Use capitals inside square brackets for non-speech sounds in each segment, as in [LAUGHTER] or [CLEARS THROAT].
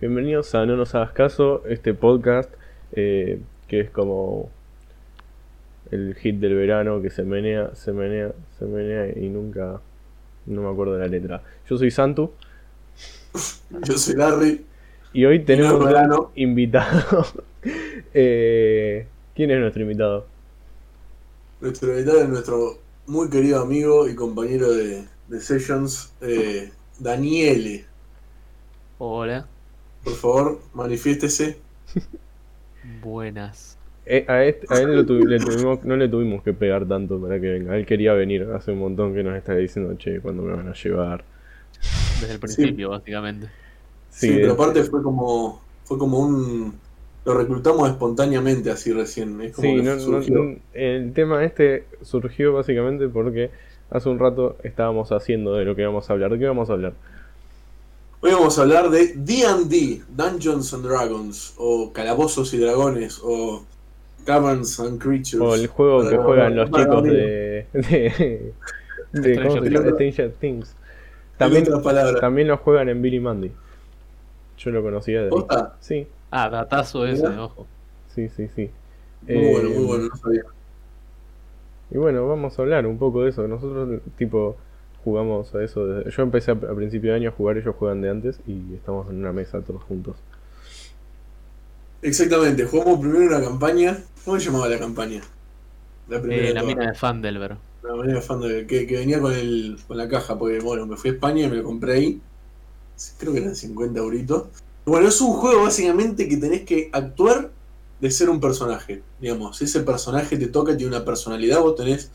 Bienvenidos a No nos hagas caso, este podcast eh, que es como el hit del verano que se menea, se menea, se menea y nunca, no me acuerdo de la letra. Yo soy Santu [LAUGHS] Yo soy Larry. y hoy tenemos verano. invitado. [LAUGHS] Eh, ¿Quién es nuestro invitado? Nuestro invitado es nuestro muy querido amigo y compañero de, de Sessions, eh, Daniele. Hola, Por favor, manifiéstese. [LAUGHS] buenas. Eh, a, este- a él lo tuvi- le tuvimos- no le tuvimos que pegar tanto para que venga. Él quería venir hace un montón que nos está diciendo, che, ¿cuándo me van a llevar? Desde el principio, básicamente. Sí, Sí, pero aparte fue como fue como un lo reclutamos espontáneamente así recién. Es como Sí, que no- no- surgió. no- el tema este surgió básicamente porque hace un rato estábamos haciendo de lo que vamos a hablar. ¿De qué vamos a hablar? Hoy vamos a hablar de D&D, Dungeons and Dragons, o Calabozos y Dragones, o Caverns and Creatures. O el juego que juegan los chicos de, de, de- ¿cómo se Stranger llama? Things. Stranger Things. en También, también lo juegan en Billy Mandy. Yo lo conocía de. Sí, Ah, datazo ese, ojo. sí, sí, sí. Muy Eh, bueno, muy bueno, no sabía. Y bueno, vamos a hablar un poco de eso. Nosotros, tipo, jugamos a eso. desde- Yo empecé a, a principio de año a jugar, ellos juegan de antes y estamos en una mesa todos juntos. Exactamente, jugamos primero una campaña. ¿Cómo se llamaba la campaña? La primera. Eh, de la mina de Fandelver. La manera de fan de- que, que venía con, el, con la caja, porque bueno, me fui a España y me lo compré ahí. Creo que eran 50 euritos. Bueno, es un juego básicamente que tenés que actuar de ser un personaje. Digamos, ese personaje te toca, tiene una personalidad, vos tenés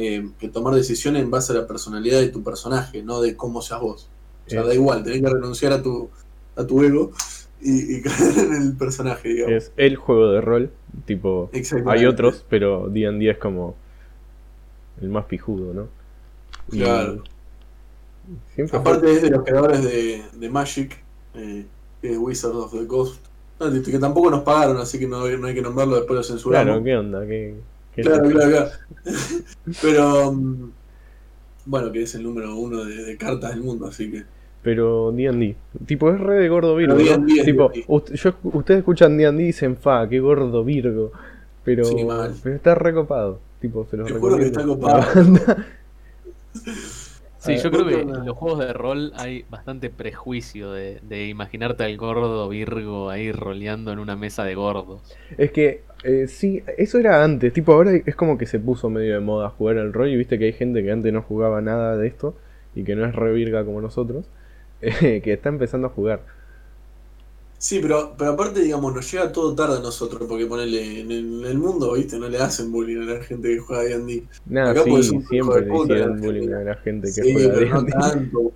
eh, que tomar decisiones en base a la personalidad de tu personaje, no de cómo seas vos. O sea, da igual, tenés que renunciar a tu, a tu ego y, y [LAUGHS] caer en el personaje, digamos. Es el juego de rol, tipo, hay otros, pero D&D es como el más pijudo, ¿no? Y Claro. Siempre fue- Aparte es de los creadores de, de Magic, eh, que es Wizards of the Coast. No, que tampoco nos pagaron, así que no, no hay que nombrarlo, después lo censuramos. Claro, ¿qué onda? ¿Qué, qué- claro, claro, claro. [LAUGHS] Pero, mm, bueno, que es el número uno de, de cartas del mundo, así que... Pero D&D, tipo, es re de gordo Virgo, Tipo, yo- ustedes escuchan D&D y dicen, fa, qué gordo Virgo. Pero, Sí, mal. pero está recopado. Tipo, se los Te juro que está copado. [LAUGHS] Sí, yo creo que en los juegos de rol hay bastante prejuicio de, de imaginarte al gordo Virgo ahí roleando en una mesa de gordos. Es que, eh, sí, eso era antes. Tipo, ahora es como que se puso medio de moda jugar al rol. Y viste que hay gente que antes no jugaba nada de esto. Y que no es re virga como nosotros. [LAUGHS] eh, que está empezando a jugar. Sí, pero, pero aparte, digamos, nos llega todo tarde a nosotros, porque ponele, en el, en el mundo, viste, no le hacen bullying a la gente que juega D&D. Nada, Acá sí, siempre le hicieron bullying a la gente que Sí, juega pero no tanto,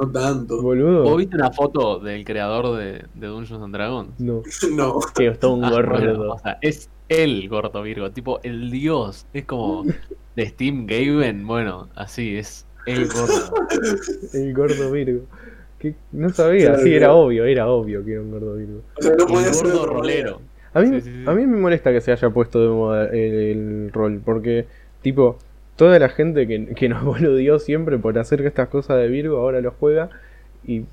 no tanto. Boludo. ¿Vos viste una foto del creador de, de Dungeons and Dragons? No, [LAUGHS] No. que es todo un Ah, gorro bueno, o sea, es el gordo Virgo, tipo el dios. Es como de Steam Gaben, bueno, así es el gordo. [LAUGHS] El gordo Virgo. Que no sabía, sí, era obvio, era obvio que era un gordo Virgo. O sea, no podía ser gordo rolero. A mí, Sí, sí, sí. a mí me molesta que se haya puesto de moda el, el rol, porque, tipo, toda la gente que, que nos [LAUGHS] boludeó siempre por hacer estas cosas de Virgo ahora lo juega y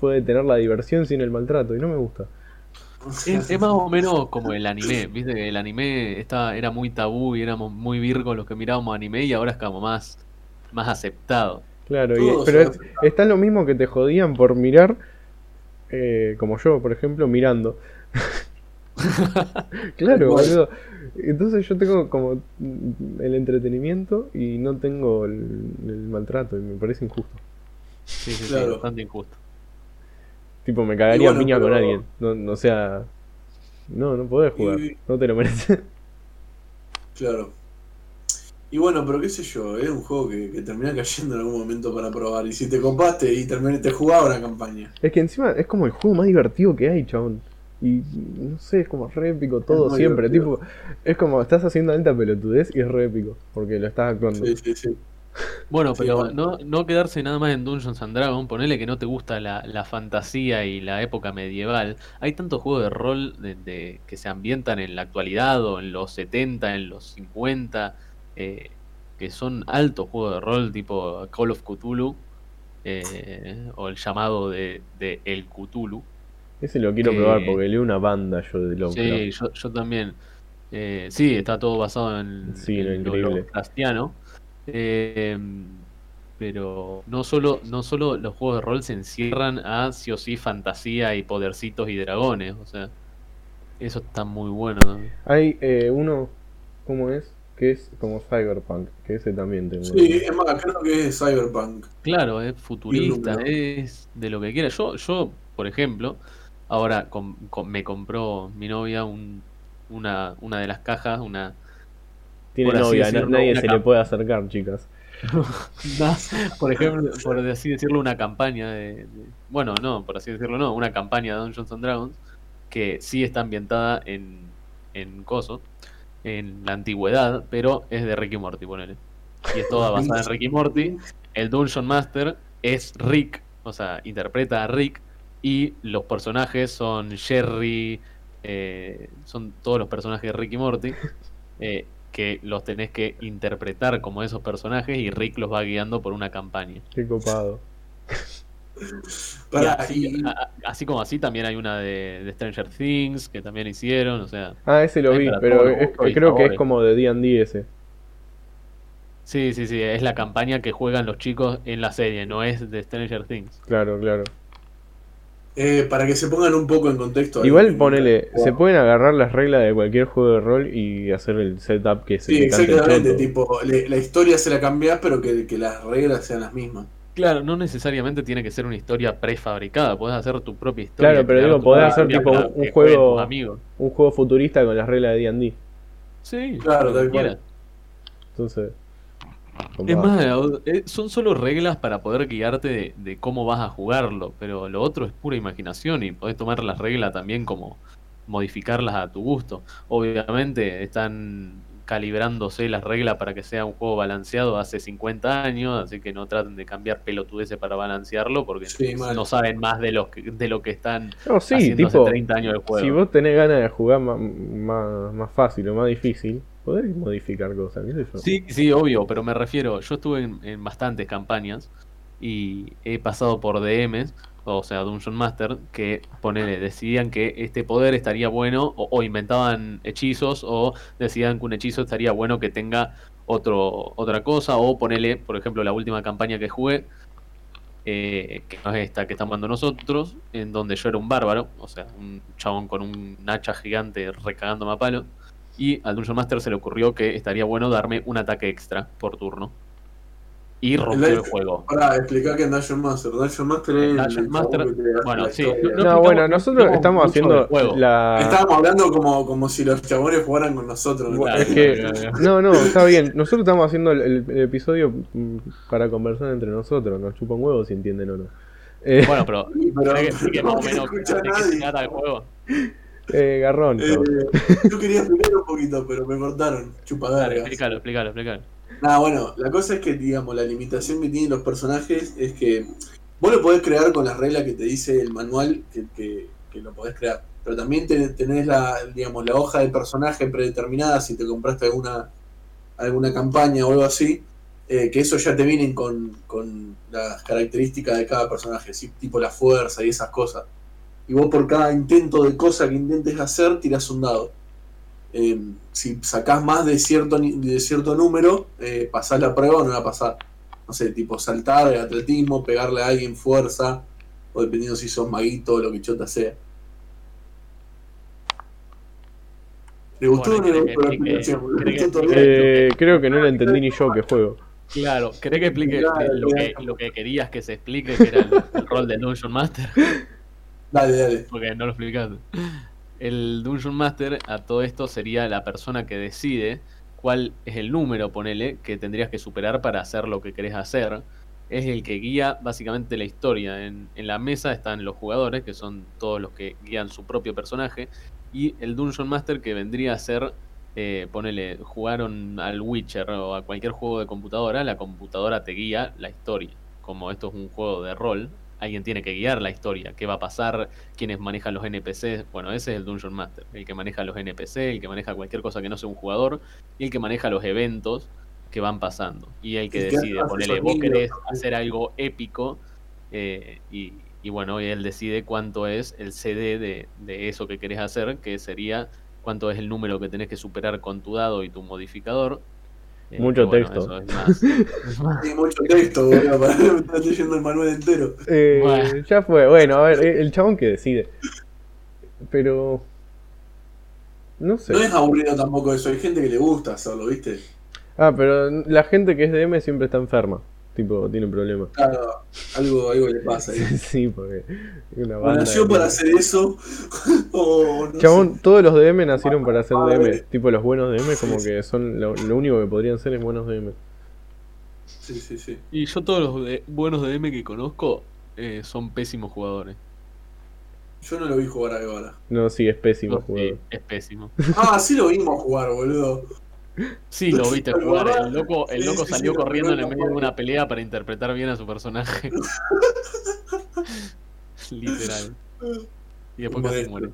puede tener la diversión sin el maltrato, y no me gusta. Es, es más o menos como el anime, viste el anime estaba, era muy tabú y éramos muy virgos los que mirábamos anime y ahora es como más, más aceptado. Claro, y- pero es, está lo mismo que te jodían por mirar, eh, como yo, por ejemplo, mirando. [LAUGHS] claro, boludo. Entonces yo tengo como el entretenimiento y no tengo el, el maltrato y me parece injusto. Sí, sí, sí, Claro. bastante injusto. Tipo, me cagaría a bueno, piña con alguien. No, no, o sea, no, no podés jugar. Y- No te lo mereces. Claro. Y bueno, pero qué sé yo, es un juego que, que termina cayendo en algún momento para probar. Y si te copaste y terminé, te jugaba una campaña. Es que encima es como el juego más divertido que hay, chabón. Y no sé, es como re épico todo siempre. divertido. Tipo, es como estás haciendo alta pelotudez y es re épico. Porque lo estás actuando. Sí, sí, sí. Bueno, Sí, pero no, no quedarse nada más en Dungeons and Dragons, ponele que no te gusta la, la fantasía y la época medieval. Hay tantos juegos de rol de, de- que se ambientan en la actualidad o en los 70, en los 50, eh, que son altos juegos de rol tipo Call of Cthulhu eh, o el llamado de, de El Cthulhu. Ese lo quiero probar porque leo una banda yo de Lovecraft. Sí, yo, yo también. Eh, sí, está todo basado en, Sí, en. Eh, pero no solo, no solo los juegos de rol se encierran a sí o sí fantasía y podercitos y dragones. O sea, eso está muy bueno. también. Hay eh, uno, ¿cómo es? Que es como Cyberpunk, que ese también tengo. Sí, es más, creo que es Cyberpunk. Claro, es futurista, es de lo que quiera. Yo, yo por ejemplo, ahora com- com- me compró mi novia un, una, una de las cajas, una Tiene novia, decirlo, nadie una se le puede acercar, chicas. [LAUGHS] por ejemplo, por así decirlo, una campaña de, de- bueno, no, por así decirlo, no, una campaña de Dungeons and Dragons que sí está ambientada en, en Coso, en la antigüedad, pero es de Ricky Morty, ponele. Y es toda basada en Ricky Morty. El Dungeon Master es Rick, o sea, interpreta a Rick, y los personajes son Jerry, eh, son todos los personajes de Ricky Morty, eh, que los tenés que interpretar como esos personajes y Rick los va guiando por una campaña. Qué copado. [LAUGHS] Así, y- a- a- así como así también hay una de, de Stranger Things que también hicieron, o sea, Ah, ese lo vi, pero es- creo que es como de D&D ese. sí, sí, sí, es la campaña que juegan los chicos en la serie, no es de Stranger Things. Claro, claro. eh, para que se pongan un poco en contexto. Igual ponele, wow. se pueden agarrar las reglas de cualquier juego de rol y hacer el setup que se Sí, exactamente. Tipo, le- la historia se la cambiás, pero que, que las reglas sean las mismas. Claro, no necesariamente tiene que ser una historia prefabricada, puedes hacer tu propia historia. Claro, pero digo, tu podés hacer tipo un juego-. Un juego futurista con las reglas de D&D. Sí, Claro, tal cual. Entonces... Es más, eh, son solo reglas para poder guiarte de, de cómo vas a jugarlo, pero lo otro es pura imaginación y podés tomar las reglas también como modificarlas a tu gusto. Obviamente están calibrándose las reglas para que sea un juego balanceado hace 50 años, así que no traten de cambiar pelotudeces para balancearlo porque Sí, no saben más de lo que, de lo que están No, sí, haciendo tipo, hace 30 años de juego. si vos tenés ganas de jugar ma- más, más fácil o más difícil, podés modificar cosas, qué sé yo. Sí, sí, obvio, pero me refiero, yo estuve en, en bastantes campañas y he pasado por DMs, o sea, Dungeon Master, que ponele, decidían que este poder estaría bueno, o, inventaban hechizos, o decían que un hechizo estaría bueno que tenga otro, otra cosa, o ponele, por ejemplo, la última campaña que jugué, eh, que no es esta que estamos dando nosotros, en donde yo era un bárbaro, o sea, un chabón con un hacha gigante recagándome a palo. Y al Dungeon Master se le ocurrió que estaría bueno darme un ataque extra por turno. Y rompió el juego. Para explicar que en Dungeon Master. Dungeon Master es Dungeon Master, bueno, sí, no- bueno, no nosotros estamos haciendo la... Estábamos hablando como, como si los chabones jugaran con nosotros. Claro, Es que, claro, claro. no, no, está bien. Nosotros estamos haciendo el, el- el episodio mm, para conversar entre nosotros. Nos chupan huevos si entienden o no. Eh, Bueno, pero [LAUGHS] Sí, pero- ¿querés que explique pero más o no menos escucha de qué se trata el juego? eh, garrón. Eh, yo quería explicar un poquito, pero me cortaron. Dale, Chupadargas. explícalo, explícalo, explícalo. Nada, bueno, la cosa es que, digamos, la limitación que tienen los personajes es que vos lo podés crear con las reglas que te dice el manual que, que- lo podés crear. Pero también ten- tenés la, digamos, la hoja de personaje predeterminada si te compraste alguna, alguna campaña o algo así, eh, que eso ya te vienen con, con las características de cada personaje, ¿sí? tipo la fuerza y esas cosas. Y vos por cada intento de cosa que intentes hacer, tirás un dado. Eh, si sacás más de cierto, de cierto número, eh, pasás la prueba o no la pasás. No sé, tipo saltar, atletismo, pegarle a alguien fuerza, o dependiendo si sos maguito o lo que chota sea. ¿Le gustó Bueno, o no le ¿querés gustó la. Eh, creo que no lo entendí ni yo que juego. Claro, ¿querés que explique Claro, lo que, lo que querías que se explique, que era el, el rol del Dungeon Master? Dale, dale. Porque no lo explicaste. El Dungeon Master a todo esto sería la persona que decide cuál es el número, ponele, que tendrías que superar para hacer lo que querés hacer. Es el que guía básicamente la historia. En, en la mesa están los jugadores, que son todos los que guían su propio personaje, y el Dungeon Master que vendría a ser, eh, ponele, jugaron al Witcher o a cualquier juego de computadora, la computadora te guía la historia. Como esto es un juego de rol, alguien tiene que guiar la historia, qué va a pasar, quiénes manejan los NPCs. Bueno, ese es el Dungeon Master, el que maneja los NPC, el que maneja cualquier cosa que no sea un jugador, y el que maneja los eventos que van pasando. Y el que decide, hace ponele, vos querés hacer algo épico eh, y, y bueno, él decide cuánto es el CD de, de eso que querés hacer, que sería cuánto es el número que tenés que superar con tu dado y tu modificador. Eh, Mucho bueno, texto. eso es más- [LAUGHS] es más- Hay mucho texto, boludo, para [LAUGHS] me estás leyendo el manual entero. Eh, Bueno. Ya fue, bueno, a ver, eh, el chabón que decide. Pero. No sé. No es aburrido tampoco eso, hay gente que le gusta hacerlo, ¿viste? Ah, pero la gente que es DM siempre está enferma. Tipo, tiene problemas. Claro, algo, algo le pasa ahí. [LAUGHS] sí, porque. Una O banda nació de- para hacer eso, [LAUGHS] o no Chabón, todos los DM nacieron para Madre. DM. Tipo, los buenos DM, como Sí, que son lo, lo único que podrían ser es buenos DM. Sí, sí, sí. Y yo todos los de- buenos DM que conozco eh, son pésimos jugadores. Yo no lo vi jugar ahora. No, sí, es pésimo Sí, jugador. es pésimo. Ah, sí lo vimos jugar, boludo. Sí, lo viste ¿Te jugar. El loco, el loco sí, salió sí, corriendo en el medio de una pelea para interpretar bien a su personaje. [LAUGHS] Literal. Y después casi muere.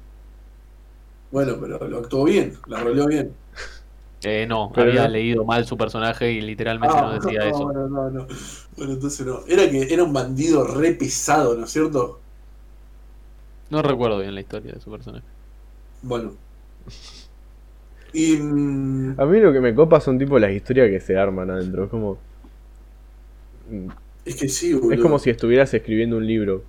Bueno, pero lo actuó bien, la roleó bien. Eh, no, Pero había no- leído mal su personaje y literalmente Ah, no decía no, eso. No, no, no. Bueno, entonces no. Era que era un bandido re pesado, ¿no es cierto? No recuerdo bien la historia de su personaje. Bueno. Y. A mí lo que me copa son tipo las historias que se arman adentro. Es como. Es que sí, boludo. Es como si estuvieras escribiendo un libro.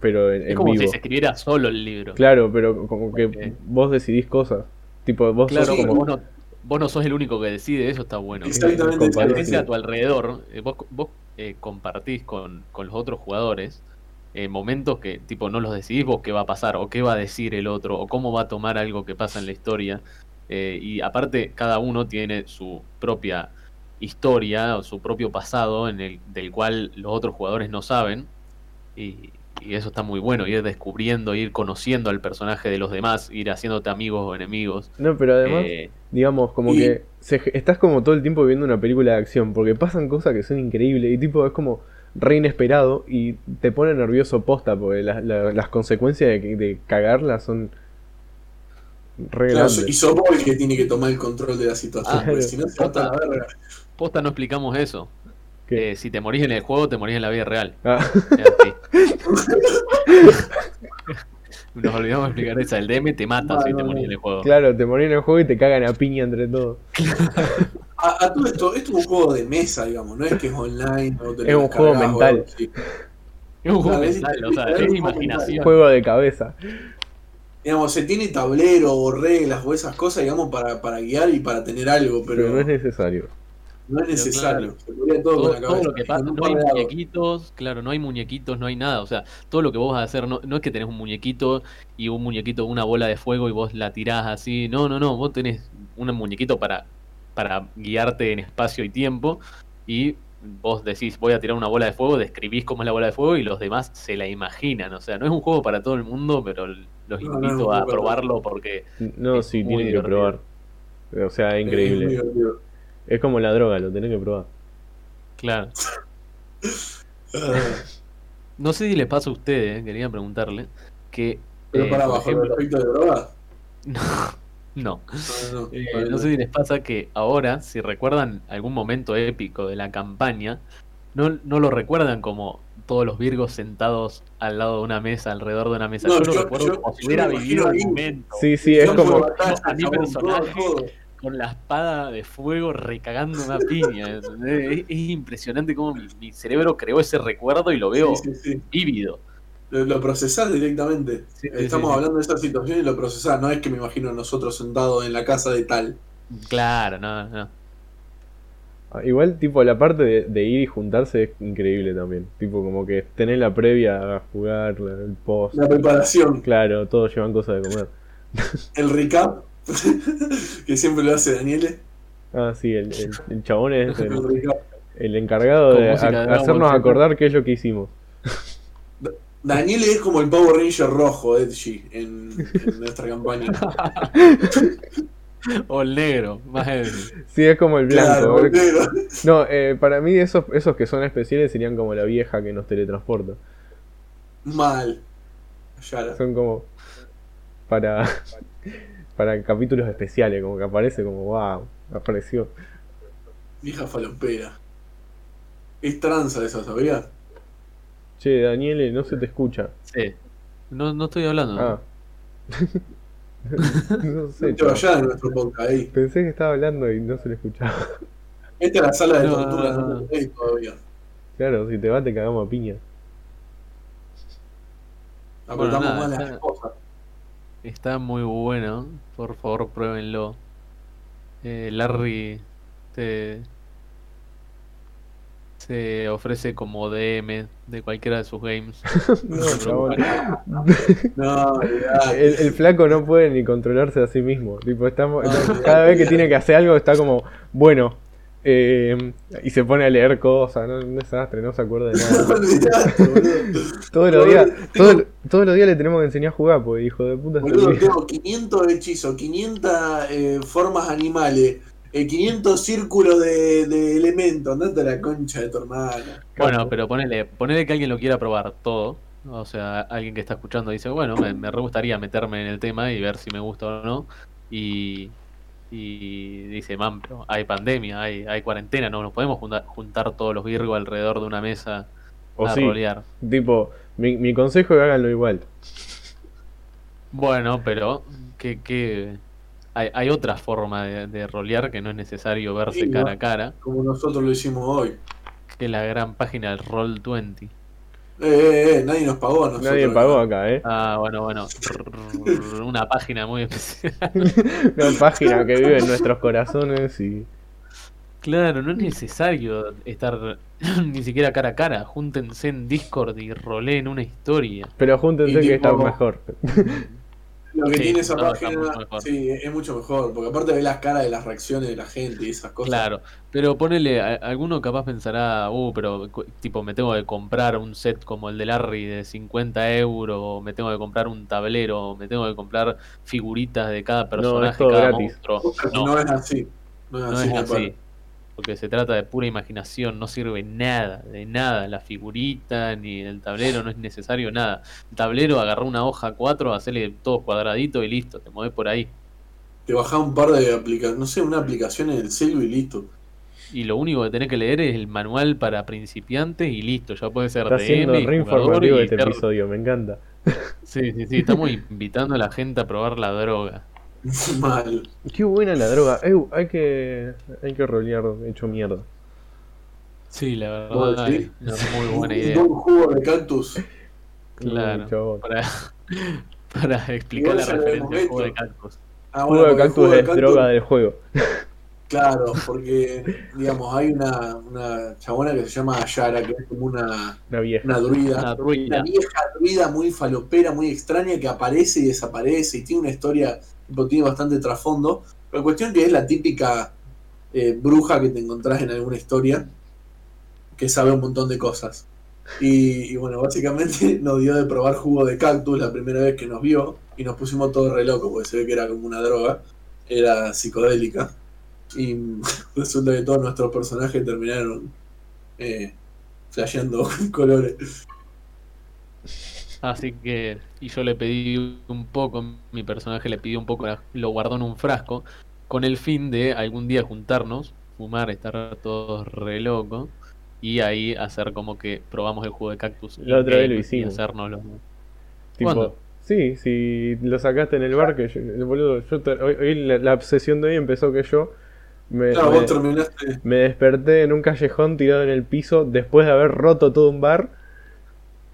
Pero en, Es en como vivo. si se escribiera solo el libro. Claro, pero como que vos decidís cosas. Tipo, vos Claro, sos Sí, como. vos, no, vos no sos el único que decide, eso está bueno. Exactamente. Gente a tu alrededor, eh, vos, vos eh, compartís con, con los otros jugadores eh, momentos que tipo no los decidís vos qué va a pasar o qué va a decir el otro o cómo va a tomar algo que pasa en la historia. Eh, y aparte cada uno tiene su propia historia o su propio pasado en el del cual los otros jugadores no saben y, y eso está muy bueno, ir descubriendo, ir conociendo al personaje de los demás, ir haciéndote amigos o enemigos. No, pero además, Eh, digamos, como Y- que se- estás como todo el tiempo viendo una película de acción. Porque pasan cosas que son increíbles. Y tipo, es como re inesperado. Y te pone nervioso posta. Porque la- la- las consecuencias de, que- de cagarla son. Re Claro, grandes. y sos vos el que tiene que tomar el control de la situación. Ah, porque si no, se va a la verga. Posta no explicamos eso. Eh, si te morís en el juego, te morís en la vida real. Ah. [LAUGHS] Nos olvidamos de explicar esa. El DM te mata No, si no, te no. morís en el juego. claro, te morís en el juego y te cagan a piña entre todos. A, a todo esto, esto es un juego de mesa, digamos, no es que es online. o te Es un juego o mental. Es un juego mental, o sea, es un imaginación. Juego de cabeza. Digamos, se tiene tablero o reglas o esas cosas, digamos, para, para guiar y para tener algo, pero, Pero no es necesario. necesario. Se podría todo, Todo, con la todo cabeza. lo que y pasa, con un no hay muñequitos, claro, no hay muñequitos, no hay nada, o sea, todo lo que vos vas a hacer, no, no es que tenés un muñequito y un muñequito, una bola de fuego y vos la tirás así, no, no, no, vos tenés un muñequito para, para guiarte en espacio y tiempo y vos decís, voy a tirar una bola de fuego, describís cómo es la bola de fuego y los demás se la imaginan, o sea, no es un juego para todo el mundo, pero los No, no invito a probarlo porque No, sí, tienen que probar. O sea, es increíble. Es como la droga, lo tenés que probar. Claro. [LAUGHS] No sé si les pasa a ustedes, eh, quería preguntarle, que... Pero eh, para por bajo el ejemplo- efecto de droga. [LAUGHS] No, no. No, no, Eh, no sé si les pasa que ahora, si recuerdan algún momento épico de la campaña, no, no lo recuerdan como todos los virgos sentados al lado de una mesa, alrededor de una mesa. No, yo lo yo- recuerdo yo- como si yo hubiera vivido el momento. Sí, sí, es como. a mi personaje. todo, todo. Con la espada de fuego recagando una piña. Es, es impresionante cómo mi, mi cerebro creó ese recuerdo y lo veo Sí, sí, sí. vívido. Lo, lo procesás directamente. Estamos sí, sí. hablando de esa situación y lo procesás. No es que me imagino a nosotros sentados en la casa de tal. Claro, no, no. Igual, tipo, la parte de, de ir y juntarse es increíble también. Tipo, como que tenés la previa a jugar, el post. La preparación, Claro, todos llevan cosas de comer. el recap, [LAUGHS] que siempre lo hace Daniele. Ah, sí, el, el, el chabón es [LAUGHS] El encargado de hacernos acordar qué es lo que hicimos. Daniele es como el Power Ranger rojo, Edgy, en, en nuestra campaña. [LAUGHS] O el negro, más heavy. Sí, es como el blanco. Claro, boludo. No, eh, para mí esos, esos que son especiales serían como la vieja que nos teletransporta. Mal. Yara. Son como para para capítulos especiales, como que aparece como wow, apareció. Vieja falopera. Es tranza esa, ¿sabías? Che, Daniele, no se te escucha. Sí. No, no estoy hablando. Ah. [LAUGHS] [LAUGHS] no sé, vayas de nuestro podcast ahí. Pensé que estaba hablando y no se le escuchaba. [LAUGHS] Esta es la sala de tortura, no, no, todavía. Claro, si te va te cagamos a piña. Bueno, nada, más las está- cosas. Está muy bueno. Por favor, pruébenlo. Eh, Larry te, se ofrece como DM de cualquiera de sus games. [LAUGHS] No, chabón. [LAUGHS] No. El, el flaco no puede ni controlarse a sí mismo. Tipo, estamos, No, [LAUGHS] cada vez que tiene que hacer algo está como, bueno, eh, y se pone a leer cosas, ¿no? un desastre, no se acuerda de nada. Todos los días, todo- todos los días le tenemos que enseñar a jugar, porque hijo de puta Boludo, tengo 500 hechizos, 500 eh, formas animales, 500 círculos de, de elementos. Andate a la concha de tu hermana. Bueno, pero ponele, ponele que alguien lo quiera probar todo. O sea, alguien que está escuchando dice, bueno, me, me re gustaría meterme en el tema y ver si me gusta o no. Y, y dice, man, pero hay pandemia, hay, hay cuarentena, no nos podemos junta- juntar todos los virgos alrededor de una mesa O a sí, rolear. tipo, mi, mi consejo es que háganlo igual. Bueno, pero que, que hay, hay otra forma de, de rolear que no es necesario verse Sí, cara ¿no? a cara, Como nosotros lo hicimos hoy. que es la gran página del Roll20. Eh, eh, eh, nadie nos pagó a nosotros. Nadie pagó acá, ¿eh? Ah, bueno, bueno. [LAUGHS] Una página muy especial. [LAUGHS] Una página que vive en nuestros corazones y... Claro, no es necesario estar [CLEARS THROAT] ni siquiera cara a cara. Júntense en Discord y roleen una historia. Pero júntense Y que está mejor. [LAUGHS] Lo que Sí, tiene esa no, página, sí, es mucho mejor. Porque aparte ve las caras de las reacciones de la gente y esas cosas. Claro, pero ponele, a- alguno capaz pensará, uh, pero tipo me tengo que comprar un set como el de Larry de 50 euros, o me tengo que comprar un tablero, o me tengo que comprar figuritas de cada personaje, todo cada gratis. monstruo. No, No, es así. No es no así. es así. Porque se trata de pura imaginación, no sirve nada, de nada. La figurita ni el tablero no es necesario nada. El tablero, agarrá una hoja 4, hacerle todo cuadradito y listo, te mueves por ahí. Te bajás un par de aplicaciones, no sé, una aplicación en el celu y listo. Y lo único que tenés que leer es el manual para principiantes y listo, ya puede ser Está DM, y informativo y este episodio, me encanta. Sí, sí, sí, estamos invitando a la gente a probar la droga. [LAUGHS] Mal. Qué buena la droga. Ew, hay que hay que rolear hecho mierda. Sí, la ¿Vos verdad decís? es una muy [LAUGHS] buena idea. Un jugo de cactus. Claro. Para, [LAUGHS] para explicar la referencia al juego de cactus. Ah, Jugo de cactus jugo de es droga del juego. Claro, porque, digamos, hay una, una chabona que se llama Ayara, que es como una, Una vieja. una druida. Una Una vieja druida muy falopera, muy extraña, que aparece y desaparece y tiene una historia, tiene bastante trasfondo. La cuestión que es la típica eh, bruja que te encontrás en alguna historia, que sabe un montón de cosas. Y, bueno, básicamente [LAUGHS] nos dio de probar jugo de cactus la primera vez que nos vio y nos pusimos todos re locos porque se ve que era como una droga, era psicodélica. Y [LAUGHS] resulta que todos nuestros personajes terminaron eh, flasheando [LAUGHS] colores. Así que, y yo le pedí un poco, mi personaje le pidió un poco, lo guardó en un frasco, con el fin de algún día juntarnos, fumar, estar todos re locos, y ahí hacer como que probamos el juego de cactus. La otra vez lo hicimos. Y. Tipo, ¿Cuándo? sí, si lo sacaste en el bar, que yo, el boludo, yo te- hoy, hoy la, la obsesión de hoy empezó que yo me, Claro, me- vos terminaste. me desperté en un callejón tirado en el piso después de haber roto todo un bar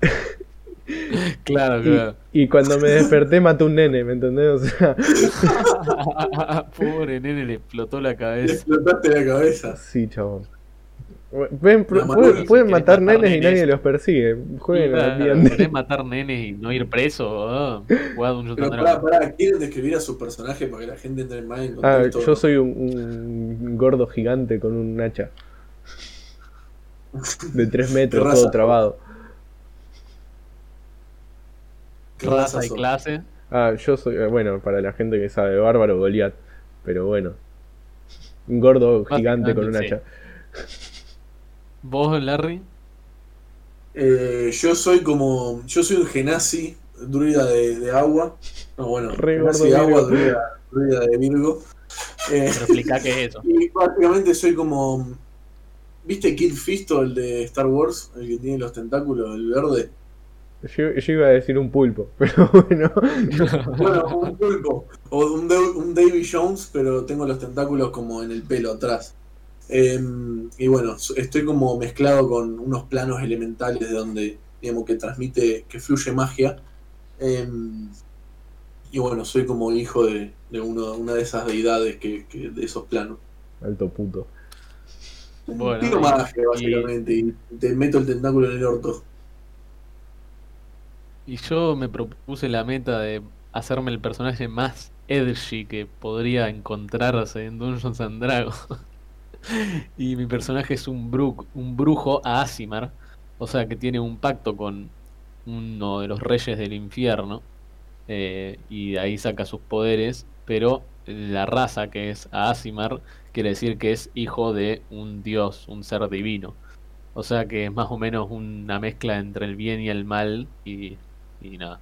[LAUGHS] [LAUGHS] Claro, y, claro. y cuando me desperté maté un nene, ¿me entendés? O sea, [LAUGHS] Pobre nene, le explotó la cabeza. explotaste la cabeza. sí, chabón. Pueden, matar nenes y nadie los persigue. Jueguen Claro, al D&D. ¿Querés matar nenes y no ir preso? Ah, Pero pará, pará, ¿quieren describir a su personaje para que la gente entre más en Ah, contexto? yo soy un, un gordo gigante con un hacha de 3 metros, todo trabado. ¿Qué Raza y clase. Ah, yo soy, eh, bueno, para la gente que sabe, bárbaro Goliat. Pero bueno, un gordo gigante con un hacha. ¿Vos, Larry? Eh, yo soy como. Yo soy un genasi, druida de, de agua. No, bueno, Re genasi de agua, druida, druida de Virgo. Eh, Pero explica qué es eso. [LAUGHS] y básicamente soy como. ¿Viste Kid Fisto, el de Star Wars? El que tiene los tentáculos, el verde. Yo, yo iba a decir un pulpo, [LAUGHS] pero bueno. Bueno, un pulpo. O un, un Davy Jones, pero tengo los tentáculos como en el pelo atrás. Em, y bueno, estoy como mezclado con unos planos elementales de donde, digamos, que transmite, que fluye magia. Em, y bueno, soy como hijo de, de uno, una de esas deidades que, que- de esos planos. Alto puto. Bueno, Tiro y- magia, básicamente, y te meto el tentáculo en el orto. Y yo me propuse la meta de hacerme el personaje más edgy que podría encontrarse en Dungeons and Dragons. [LAUGHS] Y mi personaje es un, un brujo Aasimar, o sea que tiene un pacto con uno de los reyes del infierno, eh, y de ahí saca sus poderes, pero la raza que es Aasimar quiere decir que es hijo de un dios, un ser divino. O sea que es más o menos una mezcla entre el bien y el mal, y, y nada.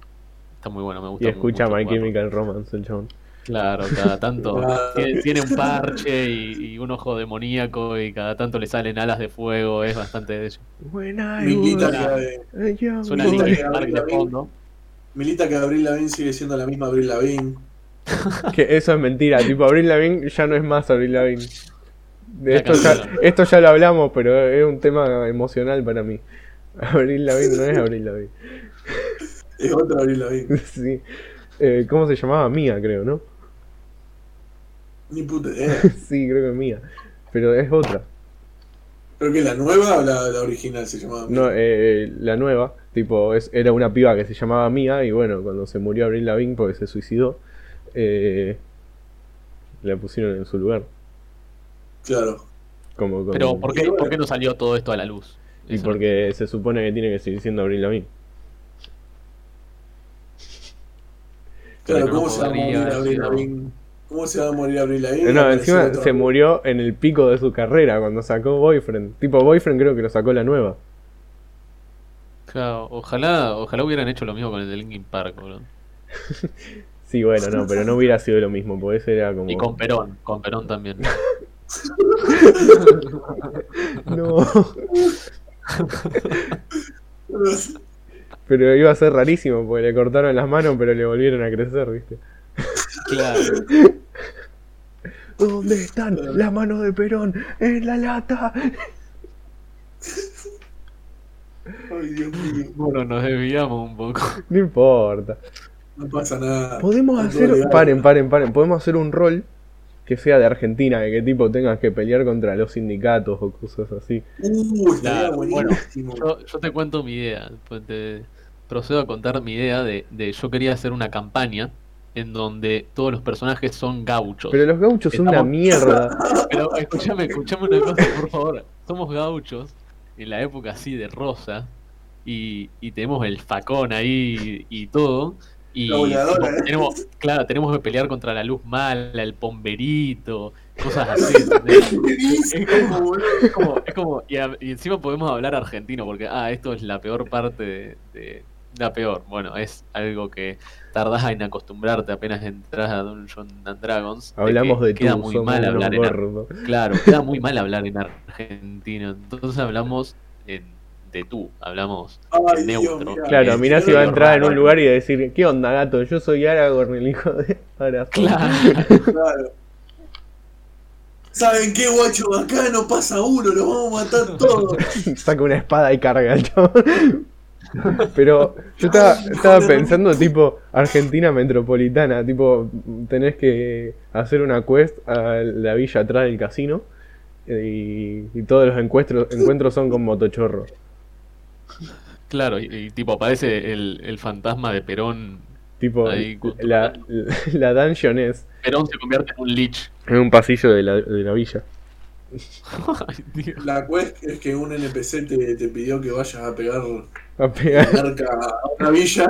Está muy bueno, me gusta Y escucha mucho My. Chemical Romance, el chabón. Claro, cada tanto [LAUGHS] tiene, tiene un parche y, y un ojo demoníaco y cada tanto le salen alas de fuego, es bastante de ello. When I Milita que, Suena. Linkin de fondo. milita Abril Lavigne sigue siendo la misma Abril Lavigne. [LAUGHS] Que eso es mentira, tipo Abril Lavigne ya no es más Abril Lavigne. De esto, ya, esto ya lo hablamos, pero es un tema emocional para mí. [LAUGHS] Abril Lavigne no es Abril Lavigne. [LAUGHS] Es otra Abril Lavigne. [LAUGHS] Sí. Eh, ¿Cómo se llamaba? Mía, creo, ¿no? Ni puta idea. [LAUGHS] Sí, creo que Mía. Pero es otra. ¿Pero que la nueva o la, la original se llamaba? No, eh, la nueva, tipo, es, era una piba que se llamaba Mía y bueno, cuando se murió Abril Lavigne porque se suicidó, eh, la pusieron en su lugar. Claro. Como, como- Pero ¿por qué, por qué no salió todo esto a la luz? Y Eso porque se supone que tiene que seguir siendo Abril Lavigne. Claro, no ¿cómo se va a podría morir Abril Lavigne? ¿Cómo se va a morir Abril Lavigne? No, encima se murió en el pico de su carrera cuando sacó Boyfriend. Tipo, Boyfriend creo que lo sacó la nueva. Claro, ojalá, ojalá hubieran hecho lo mismo con el de Linkin Park, boludo. [LAUGHS] Sí, bueno, no, pero no hubiera sido lo mismo, porque ese era como... Y con Perón, con Perón también. [LAUGHS] [LAUGHS] No, pero iba a ser rarísimo, porque le cortaron las manos, pero le volvieron a crecer, ¿viste? Claro. ¿Dónde están las manos de Perón? ¡En la lata! Ay, Dios mío. Bueno, nos desviamos un poco. No importa. No pasa nada. Podemos hacer... legal. Paren, paren, paren. Podemos hacer un rol que sea de Argentina, de que tipo tengas que pelear contra los sindicatos o cosas así. Uh, estaría Claro, bueno, buenísimo. Yo, yo te cuento mi idea. pues te procedo a contar mi idea de, de yo quería hacer una campaña en donde todos los personajes son gauchos. Pero los gauchos son una Estamos- mierda. [LAUGHS] Pero escúchame, escúchame una cosa, por favor. Somos gauchos en la época así de rosa y, y tenemos el facón ahí y, y todo. Y voladora, ¿eh? tenemos, claro, tenemos que pelear contra la luz mala, el pomberito, cosas así. [LAUGHS] Es como, es como y, a- y encima podemos hablar argentino, porque, ah, esto es la peor parte de, de- La peor, bueno, es algo que tardás en acostumbrarte apenas entras a Dungeons and Dragons. de Hablamos que de queda tú, muy mal hablar en. Claro, [LAUGHS] queda muy mal hablar en argentino. Entonces hablamos en- de tú, hablamos Ay, en Dios, neutro. mirá. Claro, mirá si va a entrar en un lugar y decir, ¿qué onda, gato? Yo soy Aragorn, el hijo de [LAUGHS] Aragorn. Claro. Claro. ¿Saben qué, guacho? Acá no pasa uno, los vamos a matar todos. [LAUGHS] Saca una espada y carga chabón. [LAUGHS] Pero yo estaba, estaba pensando tipo Argentina metropolitana, tipo tenés que hacer una quest a la villa atrás del casino y, y todos los encuentros, encuentros son con motochorro. Claro, y, y tipo aparece el, el fantasma de Perón. Tipo, Ahí, la, la dungeon es Perón se convierte en un lich. en un pasillo de la, de la villa. [LAUGHS] Ay. La quest es que un NPC te, te pidió que vayas a pegar A pegar. cerca a una villa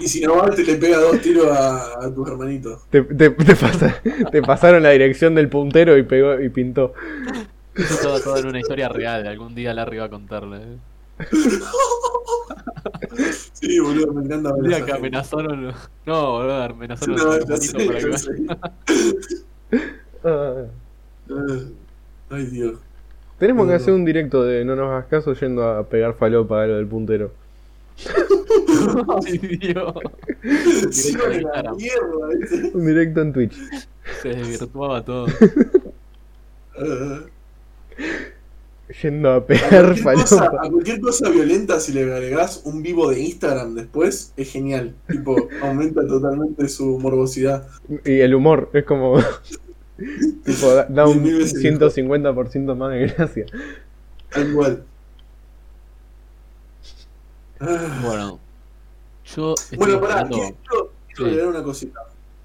y si no vas te le pega dos tiros a, a tus hermanitos. Te, te- te pasa- te pasaron la dirección del puntero y pegó y pintó. Eso todo, todo en una historia real. Algún día Larry va a contarle. ¿eh? Sí, boludo, me encanta ver esa que amenazaron. No, boludo, amenazaron No, los sé, sé. Ah, Ah, Ay, Dios. Tenemos que hacer un directo de no nos hagas caso yendo a pegar falopa a lo del puntero. [LAUGHS] Ay, Dios. Sí, Directo a la Instagram. mierda, ¿viste? Un directo en Twitch. Se desvirtuaba todo. [LAUGHS] Yendo a A pegar cualquier, cosa, falopa. a cualquier cosa violenta, si le agregás un vivo de Instagram después, es genial. Tipo, aumenta totalmente su morbosidad. Y el humor es como. Tipo, da, da un Mil veces mejor. 150% más de gracia. Tal cual. Ah. Bueno, yo Bueno, pará, quiero, quiero agregar una cosita.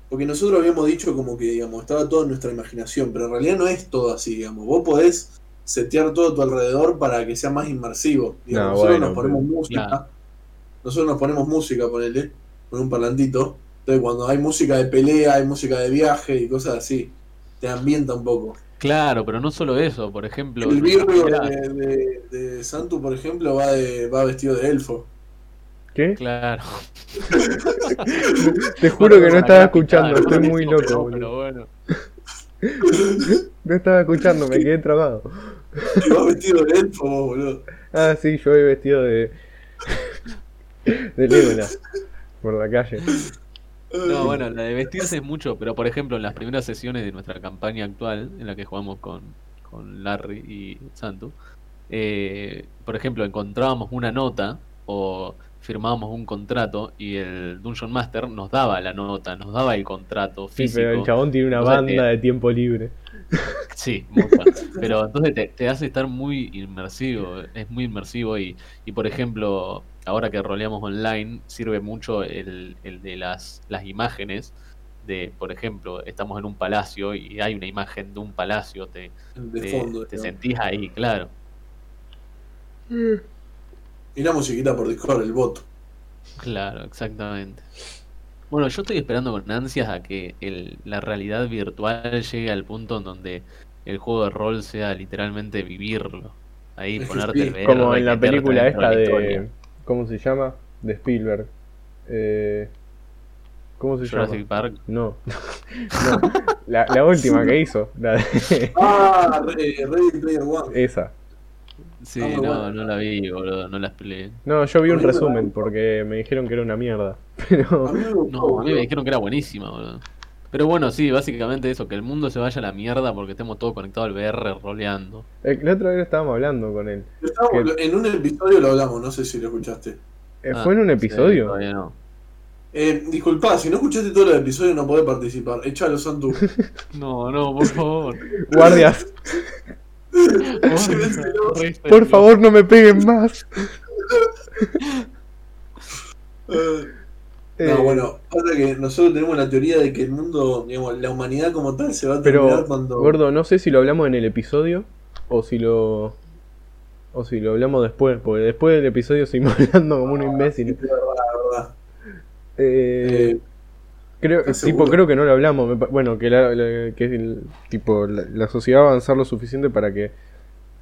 Porque nosotros habíamos dicho como que, digamos, estaba todo en nuestra imaginación, pero en realidad no es todo así, digamos. Vos podés setear todo a tu alrededor para que sea más inmersivo. Digamos, No, nosotros bueno, nos ponemos pero- música. Claro. Nosotros nos ponemos música, ponele, con un parlantito. Entonces cuando hay música de pelea, hay música de viaje y cosas así, te ambienta un poco. Claro, pero no solo eso, por ejemplo. El Virgo de, de, de Santu, por ejemplo, va, de, va vestido de elfo. ¿Qué? Claro. [LAUGHS] Te juro que no estaba escuchando, estoy muy loco, pero- bueno. [LAUGHS] No estaba escuchando, me quedé trabado. Va vestido de elfo, vos, boludo. Ah, sí, yo he vestido de. [LAUGHS] de Legolas. Por la calle. No, bueno, la de vestirse es mucho, pero por ejemplo, en las primeras sesiones de nuestra campaña actual, en la que jugamos con, con Larry y Santu, eh, por ejemplo, encontrábamos una nota o firmábamos un contrato y el Dungeon Master nos daba la nota, nos daba el contrato Sí, físico. pero el chabón tiene una O sea, banda de tiempo libre. Sí. Pero entonces te, te hace estar muy inmersivo, es muy inmersivo y, y por ejemplo, ahora que roleamos online, sirve mucho el, el de las, las imágenes de, por ejemplo, estamos en un palacio y hay una imagen de un palacio, te, De te, fondo. te digamos. sentís ahí, claro. Mirá musiquita por Discord, el bot. Claro, exactamente. Bueno, yo estoy esperando con ansias a que el, la realidad virtual llegue al punto en donde el juego de rol sea literalmente vivirlo. Ahí Es ponerte sí, el VR Como en la película esta la de. ¿Cómo se llama? De Spielberg. Eh, ¿Cómo se Jurassic llama? Park. No. [LAUGHS] no. La, la última que hizo. La de- [LAUGHS] Ah, Re- Ready Player One. esa. Sí, Ah, no, bueno. no la vi, boludo, no la expliqué. No, yo vi un resumen porque me dijeron que era una mierda. [LAUGHS] A Pero. mí me gustó, No, a mí me dijeron que era buenísima, boludo. Pero bueno, sí, básicamente eso, que el mundo se vaya a la mierda porque estemos todos conectados al VR roleando. eh, La otra vez estábamos hablando con él. Estábamos- en un episodio lo hablamos, no sé si lo escuchaste. Eh, Ah, ¿Fue en un sí, episodio? todavía no. Eh, disculpa, si no escuchaste todo el episodio no podés participar. Echalo, Santu. [LAUGHS] No, no, por favor. Guardias, [LAUGHS] por favor no me peguen más. Eh, No, bueno, pasa que nosotros tenemos la teoría de que el mundo, digamos, la humanidad como tal se va a Pero, terminar cuando. gordo, no sé si lo hablamos en el episodio o si lo. O si lo hablamos después, porque después del episodio seguimos [LAUGHS] hablando como un Sí, imbécil. es verdad, la verdad. Eh, Eh, creo, ¿estás tipo, seguro? creo que no lo hablamos. bueno, que, la, la- que el, tipo, la, la sociedad va a avanzar lo suficiente para que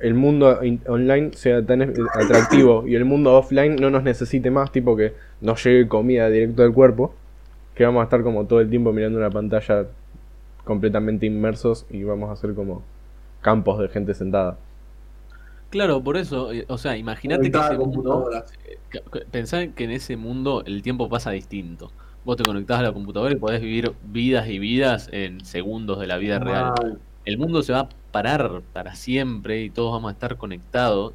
el mundo in- online sea tan eh, atractivo y el mundo offline no nos necesite más, tipo que nos llegue comida directo al cuerpo, que vamos a estar como todo el tiempo mirando una pantalla completamente inmersos y vamos a ser como campos de gente sentada. Claro, por eso, eh, o sea, imagínate que ese mundo, que- pensá que en ese mundo el tiempo pasa distinto. Vos te conectás a la computadora y podés vivir vidas y vidas en segundos de la vida real. El mundo se va a parar para siempre y todos vamos a estar conectados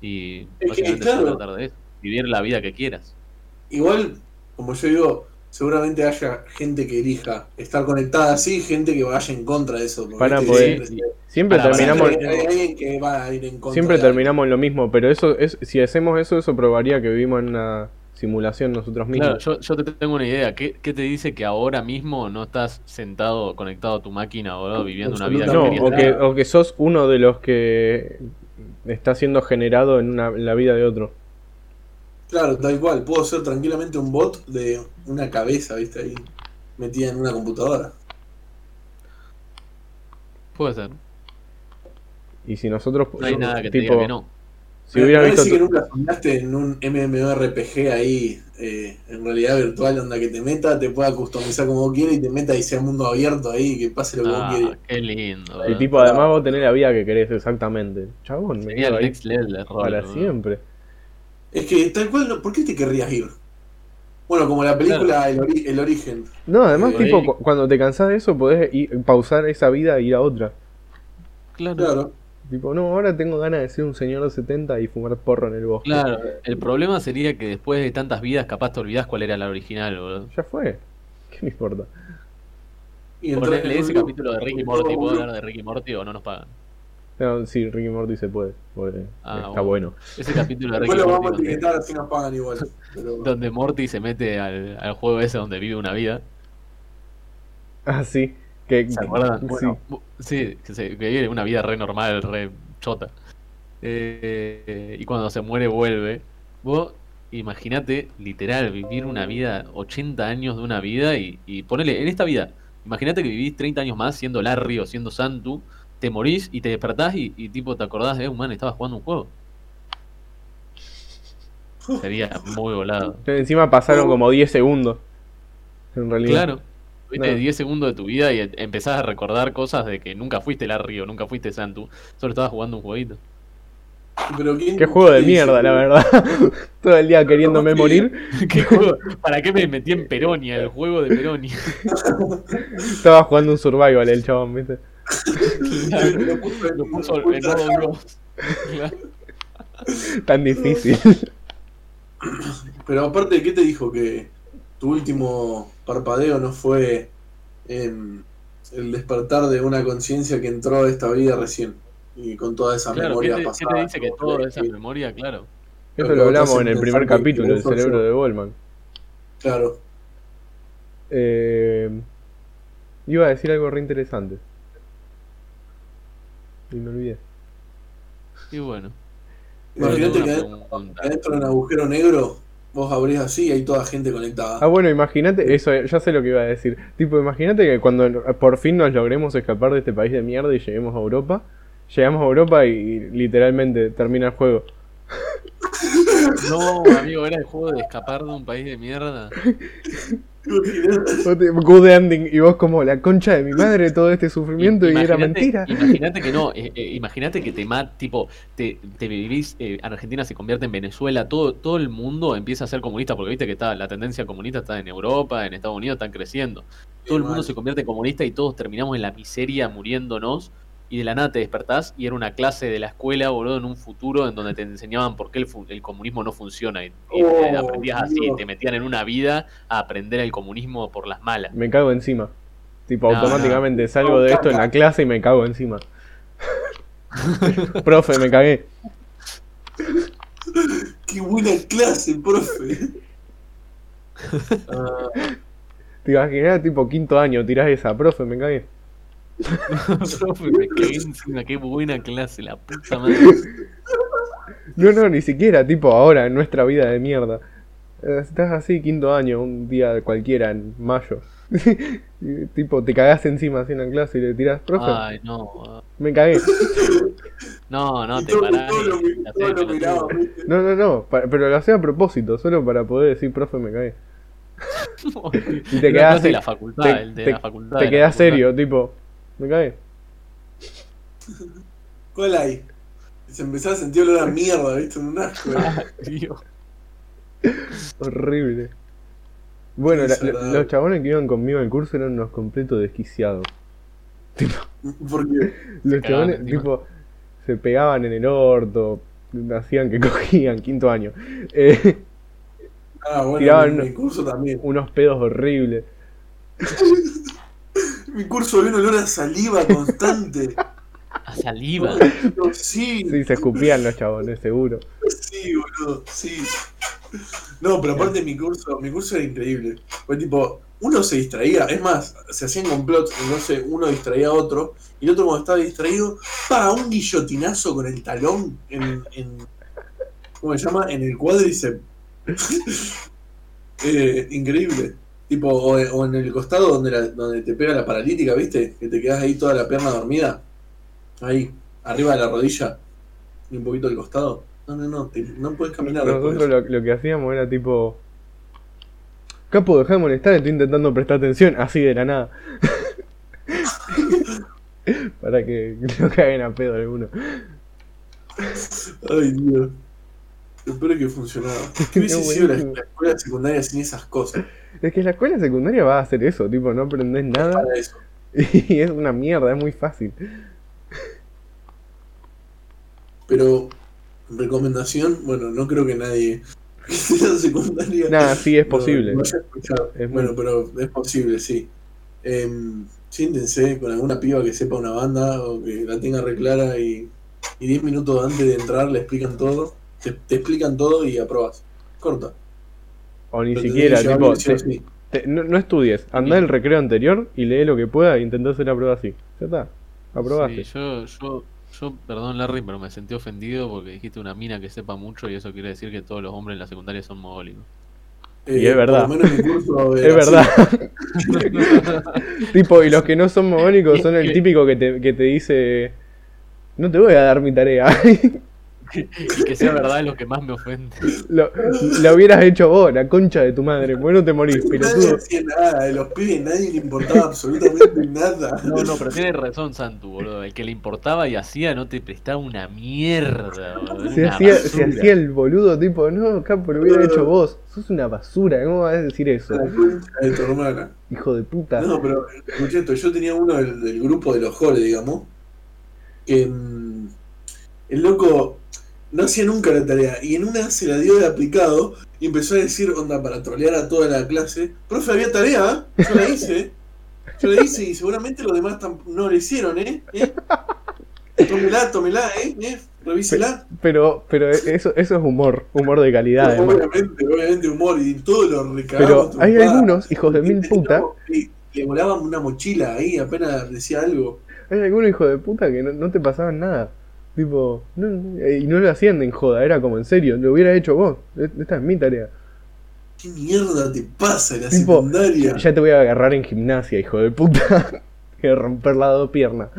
y básicamente se va a claro. tratar de eso, vivir la vida que quieras. Igual, como yo digo, seguramente haya gente que elija estar conectada así, gente que vaya en contra de eso. poder- siempre- Siempre Para- terminamos, siempre hay alguien que va a ir en contra. siempre terminamos lo mismo, pero eso es, si hacemos eso, eso probaría que vivimos en una simulación nosotros Claro, mismos. yo, yo te tengo una idea. ¿Qué, qué te dice que ahora mismo no estás sentado, conectado a tu máquina, boludo, viviendo una vida No, o que, o que sos uno de los que está siendo generado en, una- en la vida de otro. Claro, tal cual. Puedo ser tranquilamente un bot de una cabeza, ¿viste? Ahí metida en una computadora. Puede ser. Y si nosotros, No hay nada que te tipo, diga que no. Si hubiera ¿Me visto. decís que nunca soñaste en un MMORPG ahí, eh, en realidad virtual, donde que te meta, te pueda customizar como vos quieras y te meta y sea mundo abierto ahí, que pase lo que vos Ah, quieras? qué lindo. Y boludo. tipo, además vos tenés la vida que querés exactamente. Chabón, me Sería quedo el next level de rol. para siempre. Es que tal cual, no- ¿por qué te querrías ir? Bueno, como la película el, Ori- El Origen. No, además, tipo, cu- cuando te cansás de eso, podés ir- pausar esa vida e ir a otra. Claro. Claro. Tipo, no, ahora tengo ganas de ser un señor de 70 y fumar porro en el bosque. Claro, el problema sería que después de tantas vidas capaz te olvidás cuál era la original, boludo. Ya fue. ¿Qué me importa? Y ese capítulo de Ricky Morty, ¿puedo hablar de Ricky Morty o no nos pagan? No, sí, Ricky Morty se puede. Ah, está bueno. Ese capítulo de Después Ricky lo Morty vamos a etiquetar así nos pagan igual. Pero... [LAUGHS] donde Morty se mete al, al juego ese donde vive una vida. Ah, sí. Que, ¿Se acuerdan? Sí. Bueno, bu- sí, que, se- que vive una vida re normal, re chota. Eh, y cuando se muere vuelve. Vos imaginate, literal, vivir una vida, 80 años de una vida y, y ponele, en esta vida, imagínate que vivís 30 años más siendo Larry o siendo Santu, te morís y te despertás y, y tipo te acordás de, eh, man, estaba jugando un juego. Sería muy volado. Encima pasaron como 10 segundos. En realidad. Claro. Viste, Claro. 10 segundos de tu vida y empezás a recordar cosas de que nunca fuiste Larry o nunca fuiste Santu, solo estabas jugando un jueguito. Pero ¿quién- Qué juego de mierda, la verdad. [LAUGHS] Todo el día queriéndome morir. [LAUGHS] ¿Qué juego? ¿Para qué me metí en Peronia, el juego de Peronia? [LAUGHS] Estaba jugando un survival el chabón, ¿viste? Lo puso en- Lo puso puso modo. Claro. Tan difícil. Pero aparte, ¿qué te dijo? Que tu último parpadeo no fue em, el despertar de una conciencia que entró a esta vida recién. Y con Claro, ¿qué memorias te, qué te dice que todo toda esa memoria, claro? Eso Lo hablamos en el primer capítulo, que el vos sos cerebro de Goldman. Claro. Eh, iba a decir algo re interesante. Y me olvidé. Y bueno. Imagínate que adentro, adentro de un agujero negro, vos abrís así y hay toda gente conectada. Ah, bueno, imagínate, eso, ya sé lo que iba a decir. Tipo, imagínate que cuando por fin nos logremos escapar de este país de mierda y lleguemos a Europa, llegamos a Europa y, literalmente termina el juego. [LAUGHS] No, amigo, era el juego de escapar de un país de mierda. [LAUGHS] Good ending, y vos como la concha de mi madre, todo este sufrimiento y era mentira. Imagínate que no, eh, eh, imagínate que te mat, tipo, te, te vivís, eh, Argentina se convierte en Venezuela, todo, todo el mundo empieza a ser comunista, porque viste que está, la tendencia comunista está en Europa, en Estados Unidos están creciendo. Todo el mundo se convierte en comunista y todos terminamos en la miseria muriéndonos. Y de la nada te despertás y era una clase de la escuela, boludo, en un futuro en donde te enseñaban por qué el, comunismo no funciona. Y, y Oh, te aprendías así, Dios. te metían en una vida a aprender el comunismo por las malas. Me cago encima. Tipo, No, automáticamente salgo No, de esto en la clase y me cago encima. [LAUGHS] Profe, me cagué. [LAUGHS] Qué buena clase, profe. Te imaginas, tipo, quinto año, tirás esa, profe, me cagué. [LAUGHS] Profe, me cagué encima, qué buena clase, la puta madre. No, no, ni siquiera, tipo, ahora, en nuestra vida de mierda. Eh, Estás así, quinto año, un día cualquiera, en mayo. [LAUGHS] Y, tipo, te cagás encima así en la clase y le tirás, profe, Ay, no. me cagué. No, no, te parás. No, no, no, pero lo hacía a propósito, solo para poder decir, profe, me cagué. [LAUGHS] Y te quedás, clase de la así- facultad, te- el de te- la facultad. te quedás serio, tipo, me cagué. ¿Cuál hay? Se empezaba a sentir olor a mierda, ¿viste? Un asco. ¿eh? [LAUGHS] Horrible. Bueno, la- los chabones que iban conmigo al curso eran unos completos desquiciados. [LAUGHS] Porque Los cagaban chabones, encima. tipo, se pegaban en el orto, hacían que [LAUGHS] cogían, quinto año. Eh, Ah, bueno, Tiraban- mi, mi curso también. unos pedos horribles. Mi curso había un olor a saliva constante. [LAUGHS] A saliva. Sí, Sí, se escupían los chabones, seguro. sí, boludo, sí. No, pero aparte mi curso, mi curso era increíble. Fue tipo, uno se distraía, es más, se hacían complots, entonces uno distraía a otro, y el otro cuando estaba distraído, pa, un guillotinazo con el talón en, en ¿cómo se llama? En el cuádriceps. [LAUGHS] Eh, increíble. Tipo, o, o en el costado donde, la- donde te pega la paralítica, ¿viste? Que te quedas ahí toda la pierna dormida. Ahí, arriba de la rodilla. Y un poquito al costado. No, no, no, te- no puedes caminar. Nosotros lo, lo que hacíamos era tipo. Capo, dejá de molestar, estoy intentando prestar atención, así de la nada. [LAUGHS] Para que no caguen a pedo alguno. Ay, Dios. Lo peor es que funcionaba. ¿Qué [LAUGHS] hubiese sido la escuela secundaria sin esas cosas? Es que la escuela secundaria va a hacer eso, tipo, no aprendés nada eso. [LAUGHS] y es una mierda, es muy fácil. Pero, recomendación, bueno, no creo que nadie [LAUGHS] que secundaria. Nada, sí es posible. haya escuchado. Es bueno, muy- pero es posible, sí. Em, siéntense con alguna piba que sepa una banda o que la tenga reclara y, y 10 minutos antes de entrar le explican todo. Te, te explican todo y aprobas. Corta. O ni Pero siquiera, tipo, te- sí. te- no, no estudies, andá el recreo anterior y lee lo que pueda e intentá hacer la prueba así. Ya está, aprobaste. Sí, yo, yo, yo, perdón Larry, pero me sentí ofendido porque dijiste una mina que sepa mucho y eso quiere decir que todos los hombres en la secundaria son mogólicos. Y es verdad. Eh, menos [LAUGHS] Es verdad. [LAUGHS] tipo, y los que no son mogónicos [LAUGHS] son el típico que te, que te dice, no te voy a dar mi tarea. Y que sea verdad es lo que más me ofende. lo, lo hubieras hecho vos, la concha de tu madre. Bueno, te morís, Nadie pelotudo. hacía nada, de los pibes nadie le importaba absolutamente nada. No, no, pero tienes razón, Santu, boludo. El que le importaba y hacía no te prestaba una mierda, boludo. Se hacía, una se hacía el boludo, tipo, no, capo, lo hubiera hecho vos. Sos una basura, ¿cómo vas a decir eso? La concha de tu hermana. Hijo de puta. No, pero escuché esto, yo tenía uno del, del grupo de los Jole, digamos, que mm, el loco no hacía nunca la tarea y en una se la dio de aplicado y empezó a decir, onda, para trolear a toda la clase, profe, había tarea, ¿eh? yo la hice, yo la hice y seguramente los demás no la hicieron, ¿eh? ¿Eh? Tómela, tómela, ¿eh? ¿Eh? Revísela. Pero, pero eso, eso es humor, humor de calidad. Obviamente, obviamente humor y todo lo recagamos. Pero hay algunos, hijos de mil puta, Y le volaban una mochila ahí apenas decía algo. hay algunos hijos de puta que no, no te pasaban nada. Tipo, no, no, y no lo hacían en joda, era como en serio, lo hubiera hecho vos. Esta es mi tarea. ¿Qué mierda te pasa en la Tipo, secundaria? Ya te voy a agarrar en gimnasia, hijo de puta. [LAUGHS] Que romper las dos piernas.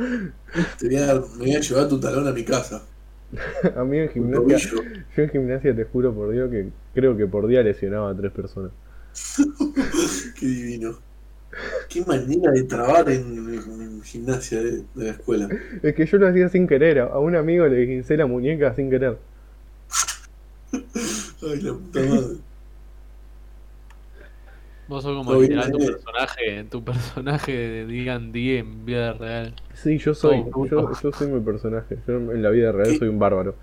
Te voy a, me voy a llevar tu talón a mi casa. [LAUGHS] A mí en gimnasia, yo en gimnasia te juro por Dios que creo que por día lesionaba a tres personas. [LAUGHS] Qué divino. Qué manera de trabar en, en gimnasia de, de la escuela. Es que yo lo hacía sin querer, a un amigo le guincé la muñeca sin querer. Ay, la puta madre. Vos sos como literal tu eh. personaje, tu personaje de D&D en vida real. Sí, yo soy, Oh, yo, soy mi personaje. Yo en la vida real ¿Qué? soy un bárbaro.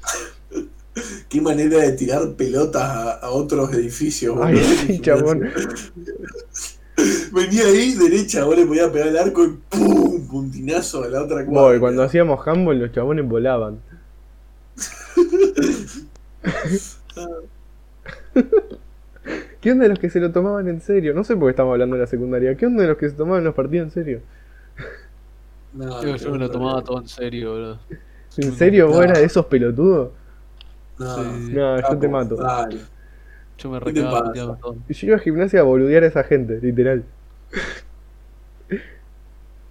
[LAUGHS] Qué manera de tirar pelotas a, a otros edificios. Ay, sí, [LAUGHS] chabón. [LAUGHS] Venía ahí, derecha, vos le podías pegar el arco y ¡pum! Puntinazo a la otra cuadra. Voy, cuando hacíamos handball los chabones volaban. [LAUGHS] ¿Qué onda de los que se lo tomaban en serio? No sé por qué estamos hablando de la secundaria. ¿Qué onda de los que se tomaban los partidos en serio? No, Yo, yo me lo tomaba todo en serio, boludo. ¿En serio vos No. eras de esos pelotudos? No, Sí. No, yo te mato. dale. Yo me puteando todo. Yo iba a gimnasia a boludear a esa gente, literal.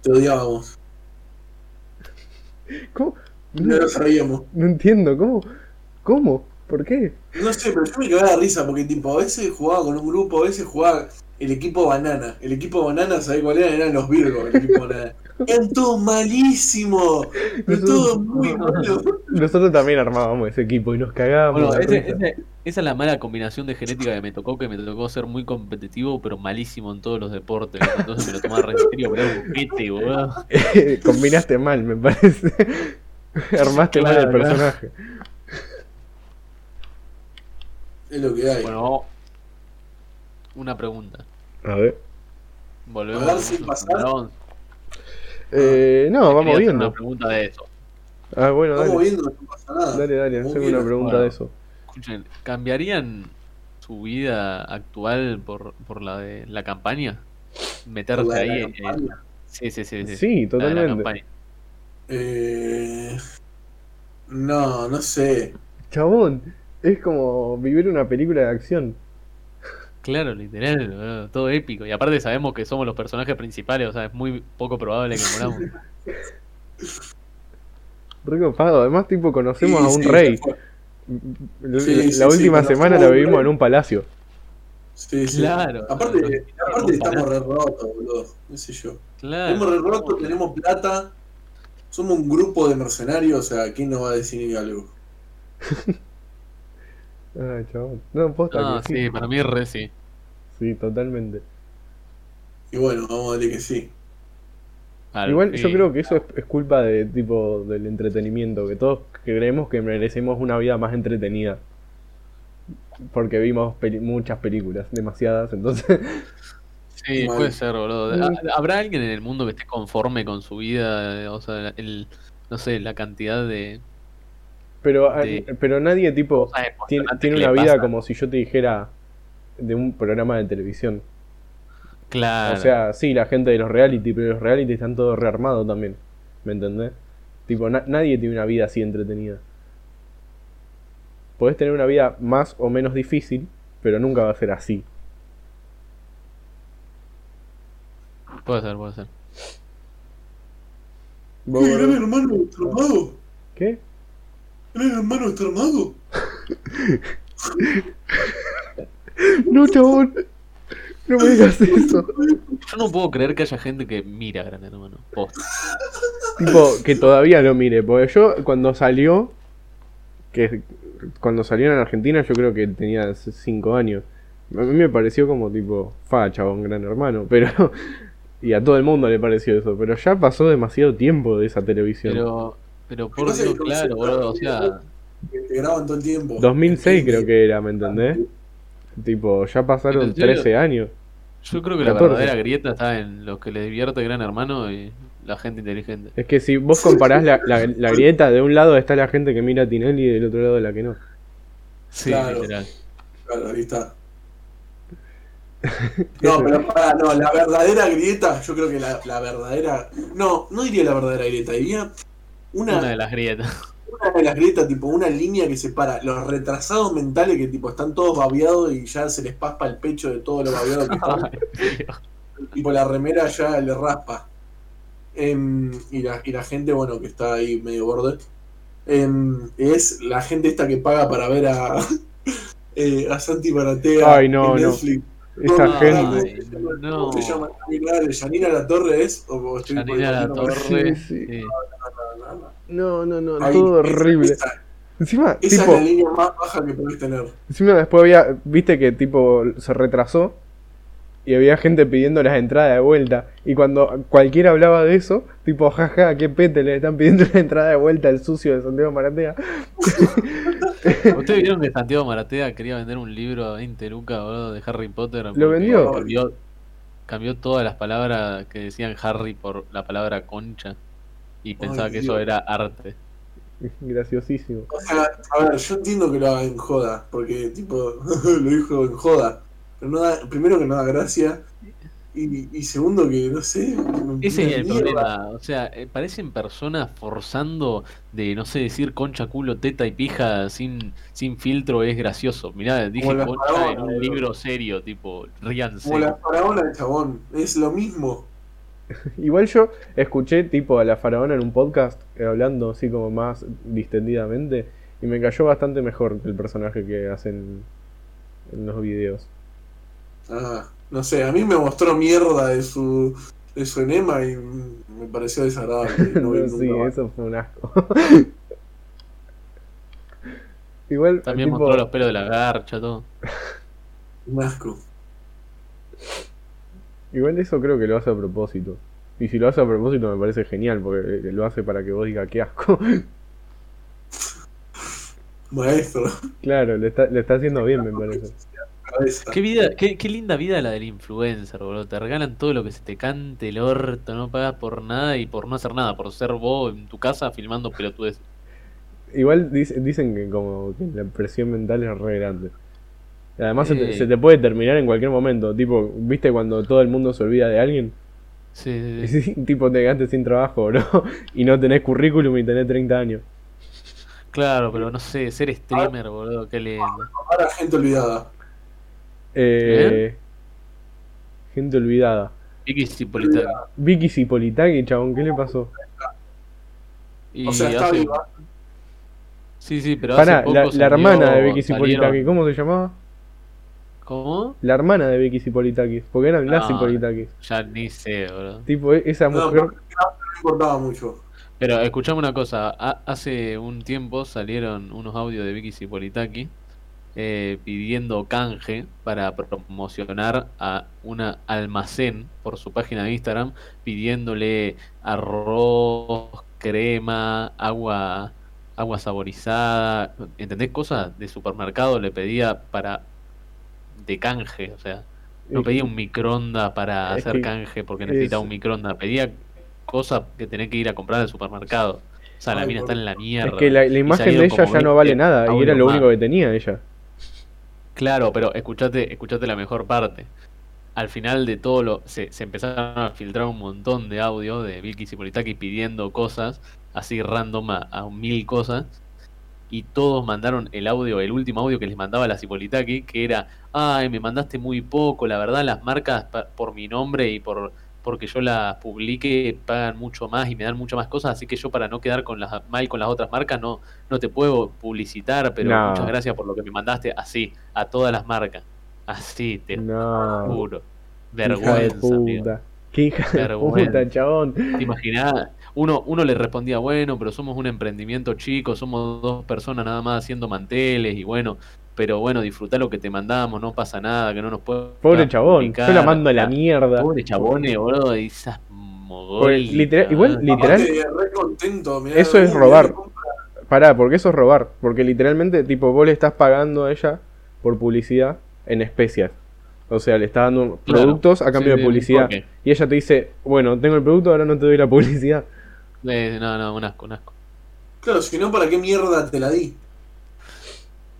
Te odiábamos. [LAUGHS] ¿Cómo? No No, lo sabíamos. no entiendo, ¿cómo? ¿Cómo? ¿Por qué? No sé, pero yo me cagaba de risa porque tipo, a veces jugaba con un grupo, a veces jugaba el equipo banana. El equipo banana, ¿sabés cuál era? Eran los Virgos, el equipo banana. Eran todos malísimos. Eran todos muy malos. Nosotros también armábamos ese equipo y nos cagábamos. Bueno, ese- ese- esa es la mala combinación de genética que me tocó, que me tocó ser muy competitivo, pero malísimo en todos los deportes. Entonces me lo tomaba re serio, pero era boludo. [LAUGHS] Combinaste mal, me parece. [LAUGHS] Armaste mal el personaje. Es lo que hay. Bueno, una pregunta. A ver. Volvemos A ver si. Eh, no, vamos hacer viendo. una pregunta de eso. Ah, bueno, Vamos dale. viendo, no pasa nada. Dale, dale, haceme una pregunta Bueno. de eso. Escuchen, ¿cambiarían su vida actual por, por la de la campaña? Meterse Por la de la ahí. en- campaña. sí, sí, sí. sí. Sí, la de la totalmente. Eh, no, no sé. Chabón, es como vivir una película de acción. Claro, literal, todo épico. Y aparte sabemos que somos los personajes principales, o sea, es muy poco probable que [LAUGHS] moramos. Re copado. Además, tipo, conocemos Sí, a un sí, rey. Sí, la sí, última semana la vivimos en un palacio. Sí, sí. Claro. Aparte, No, no, aparte estamos re rotos, boludo. No sé yo. Claro. Estamos re rotos, tenemos plata. Somos un grupo de mercenarios, o sea, ¿quién nos va a decir algo? [LAUGHS] Ah, chabón. No, posta No, que sí. sí, para mí re sí. Sí, totalmente. Y bueno, vamos a darle que sí. Al Igual yo fin. creo que eso es, es culpa de tipo del entretenimiento, que todos creemos que merecemos una vida más entretenida. Porque vimos peli- muchas películas, demasiadas, entonces Sí, Mal. puede ser, boludo. ¿Ha- ¿Habrá alguien en el mundo que esté conforme con su vida? O sea, el, no sé, la cantidad de pero a- De- pero nadie tipo tiene, tiene una vida como si yo te dijera de un programa de televisión. Claro. O sea, sí, la gente de los reality, pero los reality están todos rearmados también. ¿Me entendés? Tipo, na- nadie tiene una vida así entretenida. Podés tener una vida más o menos difícil, pero nunca va a ser así. puede ser, puede ser. ¿Vos, ¿Qué, gran Gordo? hermano? ¿Qué? ¿Gran hermano está armado? [LAUGHS] No, chabón. No me digas [LAUGHS] eso. Yo no puedo creer que haya gente que mira Gran Hermano. Tipo, que todavía lo mire. Porque yo cuando salió, que cuando salió en Argentina yo creo que tenía 5 años. A mí me pareció como tipo, fa, chabón, gran hermano. Pero, [LAUGHS] y a todo el mundo le pareció eso. Pero ya pasó demasiado tiempo de esa televisión. Pero, pero por Dios, claro, boludo. O sea, Que te graban todo el tiempo. 2006 creo que era, ¿me entendés? Tipo, ya pasaron ¿En serio? 13 años. yo creo que la 14. verdadera grieta está en los que le divierte Gran Hermano y la gente inteligente. Es que si vos comparás la, la, la grieta, de un lado está la gente que mira a Tinelli y del otro lado la que no. Sí, Claro. literal. Claro, ahí está. [LAUGHS] No, pero pará, no, la verdadera grieta, yo creo que la, la verdadera. No, no diría la verdadera grieta, diría una, Una de las grietas. [LAUGHS] una de las grietas, tipo una línea que separa los retrasados mentales que tipo están todos babeados y ya se les paspa el pecho de todo lo babeado que [LAUGHS] están. Ay, tipo la remera ya le raspa. Em, y, la, y la gente, bueno, que está ahí medio borde, em, es la gente esta que paga para ver a, [LAUGHS] eh, a Santi Maratea Ay, no, en no. Esa No, gente. ¿cómo se llama? no. ¿Cómo se llama? Ay, ¿Yanina La Torre es? ¿O, estoy Janina La Torre. Sí. No, no, no. No, no, no, Ahí, todo esa- horrible. Esa, Encima, esa tipo, es la línea más baja que podés tener. encima después había, viste que tipo se retrasó y había gente pidiendo las entradas de vuelta. Y cuando cualquiera hablaba de eso, tipo, jaja, qué pete, le están pidiendo [LAUGHS] la entrada de vuelta al sucio de Santiago Maratea. [LAUGHS] [LAUGHS] ¿Ustedes vieron que Santiago Maratea quería vender un libro a 20 lucas, boludo, de Harry Potter? porque vendió? Cambió, cambió todas las palabras que decían Harry por la palabra concha. Y pensaba que eso era arte. [LAUGHS] Graciosísimo. O sea, a ver, yo entiendo que lo haga en joda, porque tipo, [LAUGHS] lo dijo en joda. Pero no da, primero que no da gracia, y, y segundo que no sé. Ese es el mierda. problema. O sea, eh, parecen personas forzando de, no sé, decir concha, culo, teta y pija sin, sin filtro es gracioso. Mirá, dije concha faraona, en un libro serio, tipo, ríanse. Como la faraona del chabón, es lo mismo. [LAUGHS] Igual yo escuché tipo a la faraona en un podcast eh, hablando así como más distendidamente y me cayó bastante mejor que el personaje que hacen en los videos. Ah, no sé, a mí me mostró mierda de su, de su enema y me pareció desagradable. [LAUGHS] No sí, nunca eso fue un asco. [LAUGHS] Igual, También tipo, mostró los pelos de la garcha, todo. Un asco. igual eso creo que lo hace a propósito. Y si lo hace a propósito me parece genial porque lo hace para que vos digas qué asco. [LAUGHS] Maestro. claro, le está, le está haciendo bien me parece. Cabeza. Qué vida, qué, qué linda vida la del influencer, boludo. Te regalan todo lo que se te cante el orto, no pagas por nada y por no hacer nada, por ser vos en tu casa filmando pelotudes. Igual dice- dicen que como que la presión mental es re grande. Además se, te, Sí. se te puede terminar en cualquier momento. Tipo, ¿viste cuando todo el mundo se olvida de alguien? Sí, sí, Y sí. [LAUGHS] sí, tipo, te quedaste sin trabajo, bro. Y no tenés currículum y tenés 30 años. Claro, pero no sé, ser streamer, boludo, qué lindo. Ahora gente olvidada. Eh, gente olvidada. Vicky Cipolitaki. Vicky Cipolitaki, chabón, ¿qué le pasó? Y O sea, está hace- viva. Sí, sí, pero Pará, hace poco la, hermana de Vicky Cipolitakis, ¿cómo se llamaba? ¿Cómo? La hermana de Vicky Cipolitakis, porque eran las Ah. Cipolitakis. Ya ni sé, bro. Tipo, e- esa No, mujer. no importaba mucho. Pero escuchame una cosa, ha- hace un tiempo salieron unos audios de Vicky Cipolitaki eh, pidiendo canje para promocionar a un almacén por su página de Instagram, pidiéndole arroz, crema, agua, agua saborizada, ¿entendés? Cosas de supermercado le pedía para de canje, o sea, no pedía un microondas para es hacer canje porque necesitaba es- un microondas, pedía cosas que tenés que ir a comprar al supermercado. O sea, la mina por- está en la mierda. Es que la, imagen de ella ya no 20 vale nada, y era lo más. único que tenía ella. Claro, pero escuchate, escuchate la mejor parte. Al final de todo lo. Se, se empezaron a filtrar un montón de audio de Vicky Cipolitaki pidiendo cosas, así random a, mil cosas. Y todos mandaron el audio, el último audio que les mandaba la Cipolitaki, que era, ay, me mandaste muy poco, la verdad las marcas por mi nombre y por porque yo las publique pagan mucho más y me dan muchas más cosas, así que yo para no quedar con las mal con las otras marcas no, no te puedo publicitar, pero No. muchas gracias por lo que me mandaste, así, a todas las marcas. Así, te No. juro. Vergüenza, puta. Qué hija de puta, chabón. ¿Te imaginás? Uno, uno le respondía, bueno, pero somos un emprendimiento chico, somos dos personas nada más haciendo manteles y bueno, pero bueno, disfrutá lo que te mandamos, no pasa nada, que no nos puede. Pobre chabón, yo la mando a la mierda. Pobre chabones, boludo, y esas mogolitas. literal- igual, literal, Aparte, re contento, mirá, Eso es robar. Pará, porque eso es robar. Porque literalmente, tipo, vos le estás pagando a ella por publicidad en especias. O sea, le estás dando Claro. productos a cambio Sí, de publicidad. Y ella te dice, bueno, tengo el producto, ahora no te doy la publicidad. Eh, no, no, un asco, un asco. Claro, si no, ¿para qué mierda te la di?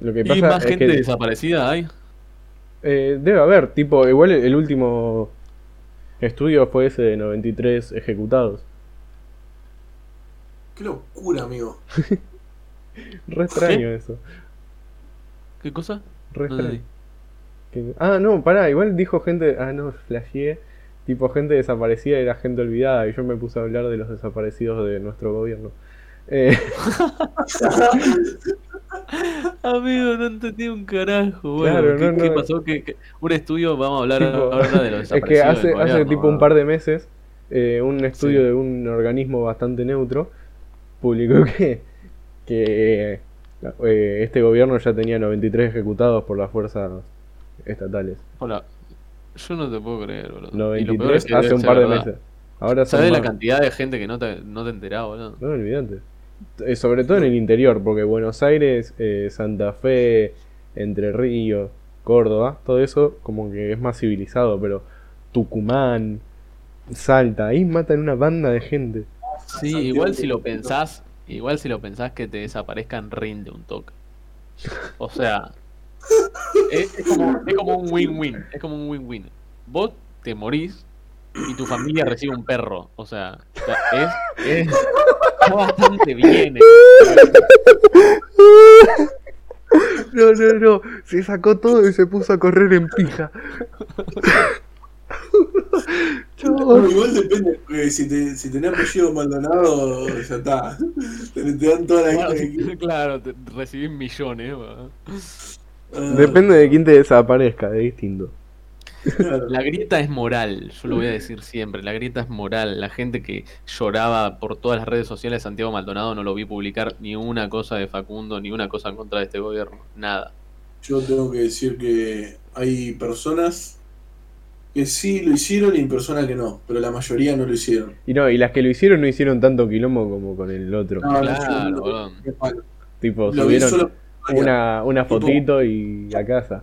Lo que ¿Y pasa más es gente que desaparecida hay? eh, debe haber, tipo, igual el, último estudio fue ese de 93 ejecutados. Qué locura, amigo. [LAUGHS] Re extraño eso. ¿Qué cosa? Re No extraño. Que- Ah, no, pará, igual dijo gente. Ah, no, flasheé. Tipo, gente desaparecida y la gente olvidada. Y yo me puse a hablar de los desaparecidos de nuestro gobierno. Eh, [LAUGHS] [LAUGHS] Amigo, no entendí un carajo. Bueno, Claro, ¿qué, no, qué no. pasó? ¿Qué, qué- Un estudio, vamos a hablar tipo, ahora de los es que hace, hace tipo un par de meses, eh, un estudio Sí. de un organismo bastante neutro publicó [LAUGHS] que, que eh, este gobierno ya tenía 93 ejecutados por las fuerzas estatales. Hola. Yo no te puedo creer, boludo. Y lo peor 93 es que hace un par de verdad. meses. Ahora ¿Sabes la más. cantidad de gente que no te, no te enterás, boludo? No, olvidate. Eh, sobre todo en el interior, porque Buenos Aires, eh, Santa Fe, Entre Ríos, Córdoba, todo eso como que es más civilizado, pero Tucumán, Salta, ahí matan una banda de gente. Sí, Santiago, igual si lo pensás, igual si lo pensás que te desaparezcan rinde un toque. O sea, es, es como, es como un win-win, es como un win-win. Vos te morís y tu familia recibe un perro. O sea, es, es está bastante bien. eh. No, no, no, se sacó todo y se puso a correr en pija. Bueno, igual depende, porque si, te, si tenés apellido Maldonado, ya está. Te, te dan toda la quieras. [LAUGHS] Claro, te recibís millones. Ah, Depende de quién te desaparezca, es distinto. [LAUGHS] La grieta es moral, yo lo voy a decir siempre, la grieta es moral. La gente que lloraba por todas las redes sociales de Santiago Maldonado no lo vi publicar ni una cosa de Facundo, ni una cosa en contra de este gobierno, nada. Yo tengo que decir que hay personas que sí lo hicieron y personas que no, pero la mayoría no lo hicieron. Y no, y las que lo hicieron no hicieron tanto quilombo como con el otro. No, Claro. Tipo, Lo subieron solo- una, una Tipo- fotito y a casa.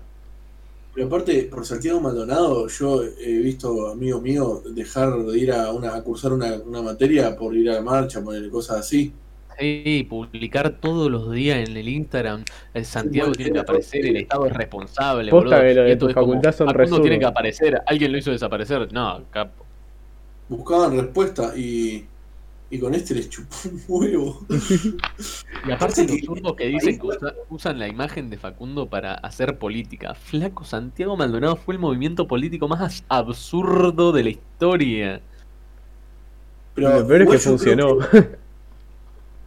Pero aparte, por Santiago Maldonado, yo he visto amigos míos dejar de ir a, una, a cursar una, una materia por ir a la marcha, poner cosas así. Sí, publicar todos los días en el Instagram, el Santiago tiene que aparecer, el Estado es responsable, Posta boludo. que lo de tu facultad son resurdos. tiene que aparecer, alguien lo hizo desaparecer, no, capo. Buscaban respuesta y, y con este les chupó un huevo. Y aparte los zurdos que dicen que usa- usan la imagen de Facundo para hacer política. Flaco Santiago Maldonado fue el movimiento político más absurdo de la historia. Pero lo peor es que funcionó. que-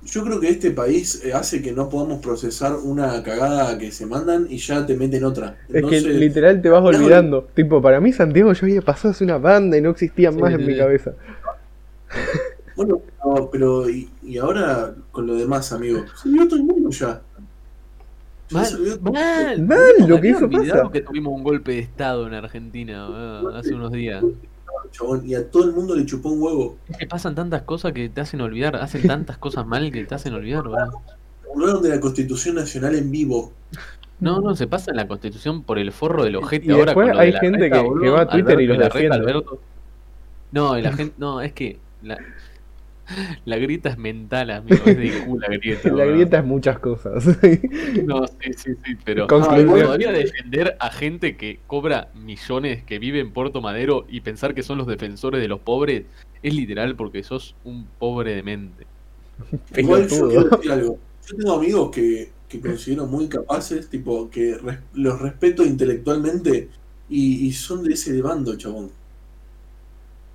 yo creo que este país eh, hace que no podamos procesar una cagada que se mandan y ya te meten otra. Es que literal te vas olvidando. Tipo, para mí Santiago yo había pasado hace una banda y no existía Sí, más en sí, mi cabeza. Bueno, no, pero y, y ahora con lo demás, amigo. Se olvidó todo el mundo ya. Ya Mal, mal, Mal, lo que hizo pasa. que tuvimos un golpe de estado en Argentina boludo, hace unos días. chabón, y a todo el mundo le chupó un huevo. Es que pasan tantas cosas que te hacen olvidar, hacen tantas cosas mal que te hacen olvidar, boludo. Hablaron de la Constitución Nacional en vivo. No, no, se pasa en la constitución por el forro del ojete Y ahora después con hay de gente reta, que- que boludo. va a Twitter y Alberto los la reta, defiende. Alberto. No, y la gente, no, es que la, la grieta es mental, amigo, es de IQ la grieta. [LAUGHS] La grieta es muchas cosas. [LAUGHS] No, sí, sí, sí, pero Conclusión. Ah, podría defender a gente que cobra millones, que vive en Puerto Madero y pensar que son los defensores de los pobres es literal porque sos un pobre de mente. [LAUGHS] Igual yo quiero decir algo. Yo tengo amigos que, que considero muy capaces, tipo, que res- los respeto intelectualmente y, y son de ese bando, chabón.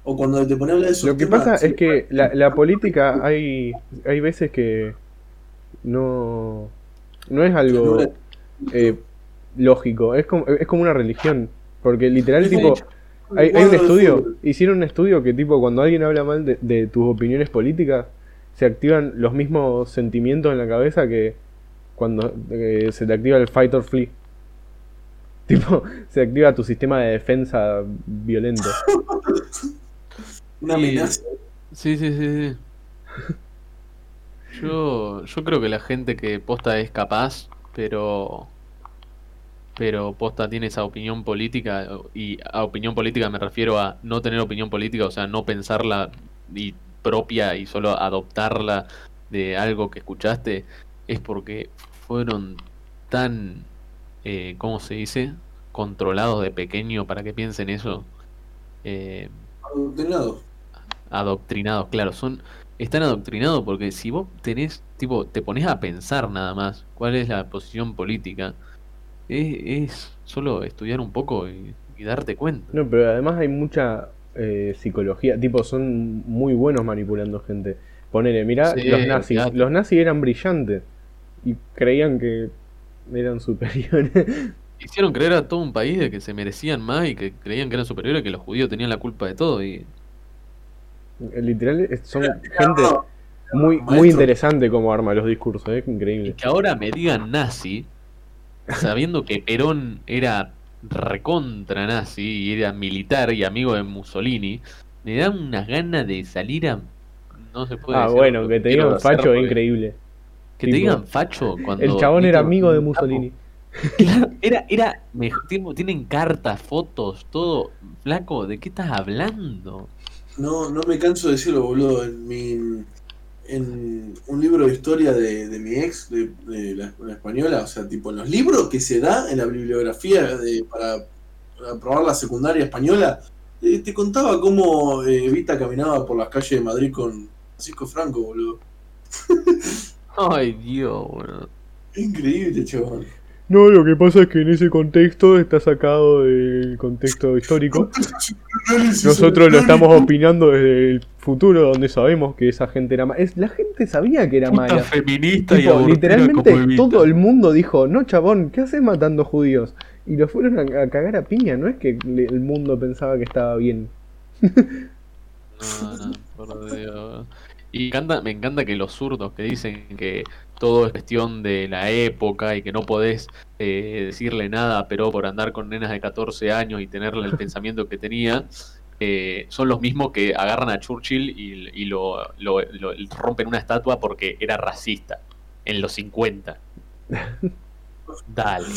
O cuando te pones a hablar de esos Lo que temas, pasa es que la, la política hay, hay veces que no, no es algo eh, lógico, es como, es como una religión. Porque literal, tipo, hay, hay un estudio, hicieron un estudio que tipo, cuando alguien habla mal de, de tus opiniones políticas, se activan los mismos sentimientos en la cabeza que cuando eh, se te activa el fight or flee. [LAUGHS] Tipo, se activa tu sistema de defensa violento. [LAUGHS] Una amenaza. Sí, sí, sí, sí. Yo, yo creo que la gente que posta es capaz, pero pero posta tiene esa opinión política y a opinión política me refiero a no tener opinión política, o sea, no pensarla y propia y solo adoptarla de algo que escuchaste, es porque fueron tan, eh, ¿cómo se dice? Controlados de pequeño para que piensen eso. Eh, Adoctrinado. Adoctrinados, claro, son están adoctrinados porque si vos tenés, tipo, te pones a pensar nada más cuál es la posición política, es, es solo estudiar un poco y, y darte cuenta. No, pero además hay mucha eh, psicología. Tipo, son muy buenos manipulando gente. Ponele, mirá, Sí, los nazis. Los nazis eran brillantes. Y creían que eran superiores. [LAUGHS] Hicieron creer a todo un país de que se merecían más y que creían que eran superiores, que los judíos tenían la culpa de todo y Literal, son gente muy, muy maestro. interesante como arma los discursos, es Y increíble. que ahora me digan nazi, sabiendo que Perón era recontra nazi y era militar y amigo de Mussolini, me da unas ganas de salir a... No se puede Ah, decir bueno, que te digan facho es increíble. Que te digan facho cuando... El chabón era amigo de. Mussolini. Claro, era, era, tienen cartas, fotos, todo. Flaco, ¿de qué estás hablando? No, no me canso de decirlo, boludo. En, mi, en un libro de historia de, de mi ex, de, de la, la española, o sea, tipo en los libros que se da en la bibliografía de, para, para aprobar la secundaria española, eh, te contaba cómo eh, Evita caminaba por las calles de Madrid con Francisco Franco, boludo. [LAUGHS] Ay, Dios, boludo. Increíble, chaval. No, lo que pasa es que en ese contexto está sacado del contexto histórico. Nosotros lo estamos opinando desde el futuro, donde sabemos que esa gente era mala. Es, la gente sabía que era Puta mala. feminista y Tipo, abortera literalmente todo el mundo dijo, no chabón, ¿qué haces matando judíos? Y lo fueron a, a cagar a piña, no es que le- el mundo pensaba que estaba bien. No, no, por Dios. Y me encanta, me encanta que los zurdos que dicen que todo es cuestión de la época y que no podés eh, decirle nada, pero por andar con nenas de 14 años y tenerle el [LAUGHS] pensamiento que tenía, eh, son los mismos que agarran a Churchill y, y lo, lo- lo- rompen una estatua porque era racista en los 50. [LAUGHS] Dale.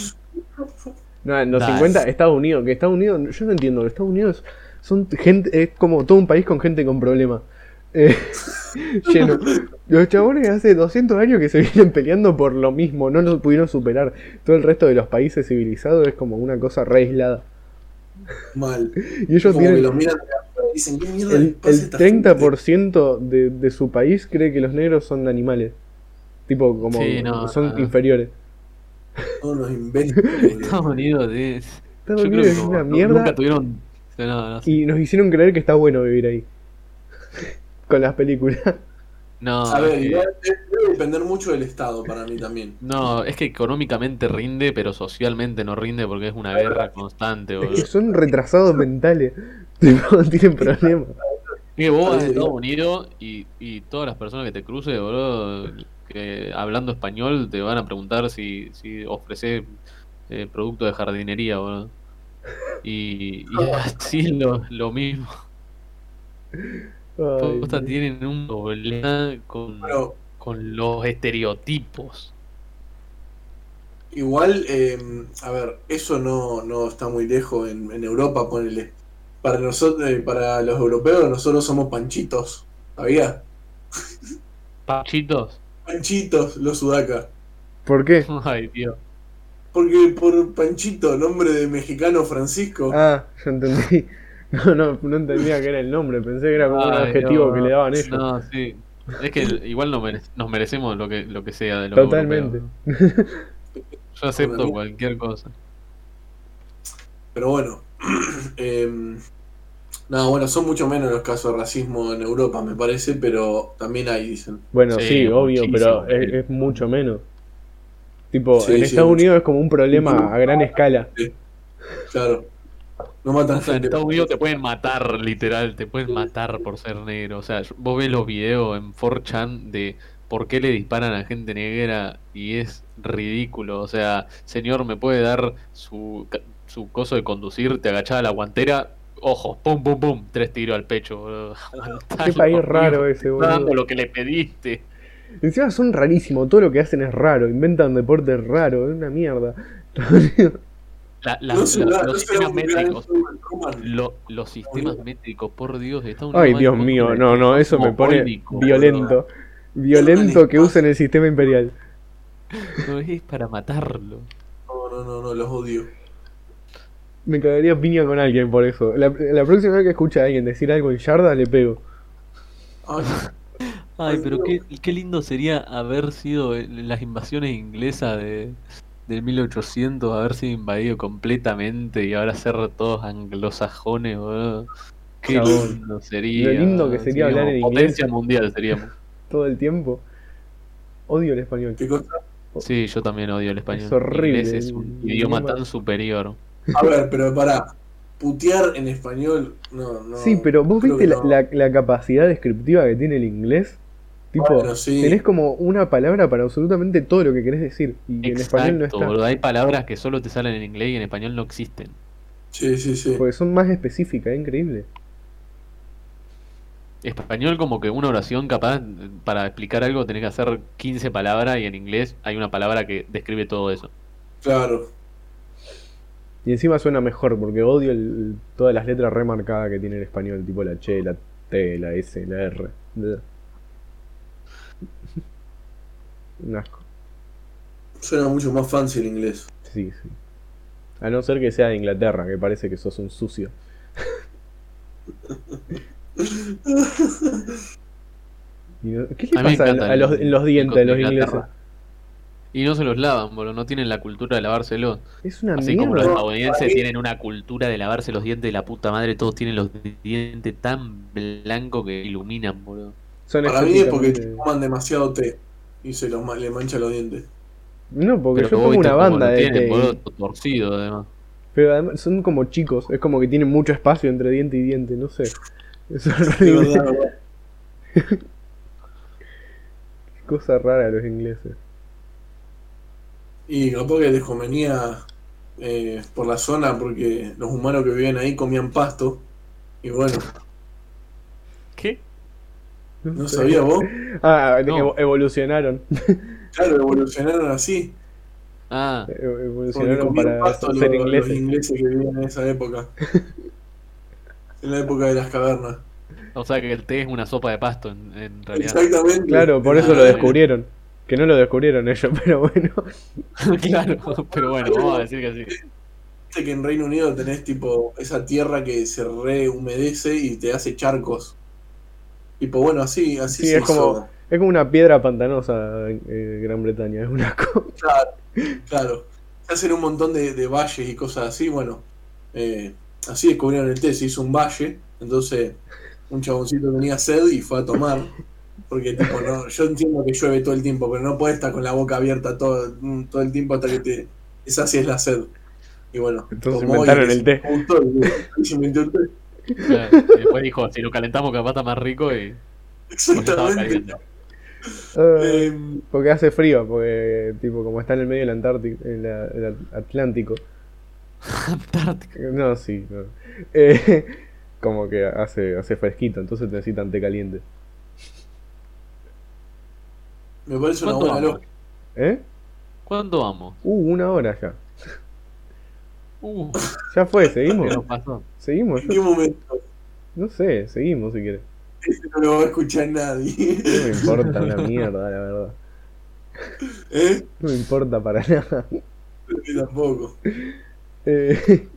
No, en los Dale. 50, Estados Unidos, que Estados Unidos, yo no entiendo, Estados Unidos son gente, es como todo un país con gente con problemas. Eh, [LAUGHS] lleno. Los chabones hace 200 años que se vienen peleando por lo mismo, no lo pudieron superar. Todo el resto de los países civilizados es como una cosa re aislada. Mal. [LAUGHS] Y ellos Como que tienen los miran y dicen, ¿qué mierda le el, el esta gente?" 30% de, de su país cree que los negros son animales. Tipo, como Sí, no, son no, no. inferiores. Todos los [LAUGHS] boludo. Estados Unidos es. Estados Yo creo Unidos que es una no- mierda. nunca tuvieron. no, no sé. Y nos hicieron creer que está bueno vivir ahí. Con las películas. No, A ver, debe depender mucho del Estado para mí también. no, es que económicamente rinde, pero socialmente no rinde porque es una guerra constante, Es boludo. que son retrasados mentales. [LAUGHS] Tienen problemas. Es que vos vas a Estados. Unidos y, y todas las personas que te cruces, boludo, que hablando español te van a preguntar si, si ofreces eh, producto de jardinería, boludo. Y, y [LAUGHS] así lo, lo mismo. [LAUGHS] Ay, Posta, tienen un problema con, Pero con los estereotipos. igual, eh, a ver, eso no, no está muy lejos en, en Europa, ponele. Para nosotros, eh, para los europeos, nosotros somos panchitos. ¿Sabía? Pachitos. Panchitos, los sudacas. ¿Por qué? Ay, Dios. Porque por Panchito, nombre de mexicano Francisco. Ah, ya entendí. [LAUGHS] No, no, no entendía que era el nombre. Pensé que era como un adjetivo no, que le daban ellos. No, sí. Es que igual no mere- nos merecemos lo que, lo que sea de lo Totalmente. Yo acepto cualquier cosa. Pero bueno. [CLEARS THROAT] eh, no, bueno, son mucho menos los casos de racismo en Europa, me parece, pero también hay, dicen. Bueno, sí, Sí, obvio, pero es, es mucho menos. Tipo, Sí, en sí, Estados mucho. Unidos es como un problema a gran escala. Claro. No matan O sea, en. Estados Unidos te pueden matar, literal, te pueden matar por ser negro. O sea, yo- vos ves los videos en 4chan de por qué le disparan a gente negra y es ridículo. O sea, señor, ¿me puede dar su, su coso de conducir? Te agachaba la guantera, ojos, pum, pum, pum, tres tiros al pecho, boludo. [LAUGHS] Qué país raro ese, está dando boludo. lo que le pediste. Encima son rarísimos, todo lo que hacen es raro, inventan deportes raros, es una mierda. [LAUGHS] La- la- No los no sistemas un métricos, lo- los sistemas métricos, por Dios, de Estados Unidos Ay, Dios mío, no, no, eso me pone violento. Violento que usen el sistema imperial. No es para matarlo. No, no, no, no, los odio. Me cagaría piña con alguien por eso. La, la próxima vez que escuche a alguien decir algo en yarda, le pego. Ay, Ay, pero qué, qué lindo sería haber sido en las invasiones inglesas de, del 1800, haber sido invadido completamente y ahora ser todos anglosajones, boludo. Qué Chabón. lindo sería. Lo lindo que sería hablar en inglés. Potencia mundial seríamos. [LAUGHS] Todo el tiempo. Odio el español. qué cosa. Sí, yo también odio el español. Es horrible Inglés es el un idioma idioma. tan superior. A ver, pero para putear en español, no, no. Sí, pero vos viste la, no. la- la capacidad descriptiva que tiene el inglés. Tipo, Bueno, sí. tenés como una palabra para absolutamente todo lo que querés decir. Y en español no está. boludo. Hay palabras que solo te salen en inglés y en español no existen. Sí, sí, sí. Porque son más específicas, es increíble. Español como que una oración capaz para explicar algo tenés que hacer 15 palabras y en inglés hay una palabra que describe todo eso. Claro. Y encima suena mejor, porque odio el- todas las letras remarcadas que tiene el español, tipo la Che, la T, la S, la R. Un asco. Suena mucho más fancy el inglés. Sí, sí. A no ser que sea de Inglaterra, que parece que sos un sucio. [LAUGHS] ¿Qué le A pasa a los, el- en los dientes de el los ingleses? Y no se los lavan, boludo, no tienen la cultura de lavárselos. Es una Así como los estadounidenses tienen una cultura de lavarse los dientes de la puta madre, todos tienen los dientes tan blancos que iluminan, boludo. Son Para mí es porque toman demasiado té y se los le mancha los dientes. No, porque Pero yo viste una banda de té. boludo, torcido además. Pero además son como chicos, es como que tienen mucho espacio entre diente y diente, no sé. Es [LAUGHS] De horrible. verdad. [LAUGHS] Cosa rara los ingleses. Y capaz que desconvenía eh, por la zona porque los humanos que vivían ahí comían pasto. Y bueno, ¿Qué? ¿No sé. sabías vos? Ah, No. evo- evolucionaron. [LAUGHS] Claro, evolucionaron así. Ah, E- Porque Evolucionaron para pasto los, ser los ingleses. ingleses que vivían en esa época. [LAUGHS] en la época de las cavernas. o sea que el té es una sopa de pasto en, en realidad. Exactamente. Claro, por eso Ah, lo descubrieron. Que no lo descubrieron ellos, [LAUGHS] pero bueno. claro, pero bueno, vamos a decir que sí. Viste que en Reino Unido tenés tipo esa tierra que se rehumedece y te hace charcos. Tipo, bueno, así, así Sí, se es como- hizo. Es como una piedra pantanosa en eh, Gran Bretaña, es una cosa. Claro, claro. Se hacen un montón de, de valles y cosas así. Bueno, eh, así descubrieron el té. Se hizo un valle. Entonces, un chaboncito tenía sed y fue a tomar. Porque tipo, no, yo entiendo que llueve todo el tiempo, pero no puedes estar con la boca abierta todo, mm, todo el tiempo hasta que te. Esa sí es la sed. Y bueno, Entonces y inventaron el té. gustó y- y se inventó el té. Claro, [LAUGHS] y después dijo, si lo calentamos capaz está más rico y Exactamente. caliente. Eh, porque hace frío, porque tipo como está en el medio del Antártico, el Atlántico. [LAUGHS] Antártica. No, sí, no. Eh, [LAUGHS] como que hace, hace fresquito, entonces necesitan té caliente. me parece una ¿Cuánto buena. ¿Eh? ¿Cuánto vamos? Uh, una hora ya. Uh, Ya fue, ¿qué seguimos. nos pasó? Seguimos, ¿En yo- qué momento? no sé, seguimos si quieres. Ese no lo va a escuchar nadie. No me importa una mierda, la verdad. ¿Eh? No me importa para nada. Tampoco. Eh,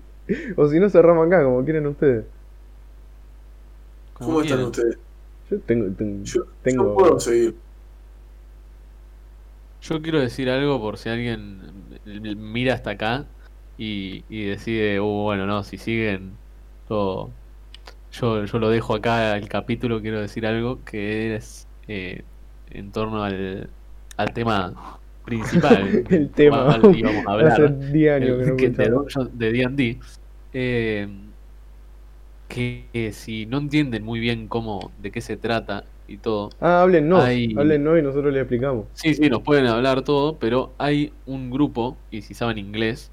o si no, cerramos acá, como quieren ustedes. ¿Cómo están ustedes? Yo tengo, tengo, Yo, tengo- yo puedo seguir. Yo quiero decir algo por si alguien mira hasta acá y, y decide, uh, bueno, no, si siguen, yo, yo, yo lo dejo acá el capítulo, quiero decir algo que es eh, en torno al, al tema principal. el tema. a hablar. 10 años [LAUGHS] el- que [LAUGHS] no de D&D eh, que, que si no entienden muy bien cómo de qué se trata y todo Ah, Hay- háblennos y nosotros le explicamos. sí sí nos pueden hablar todo pero hay un grupo y si saben inglés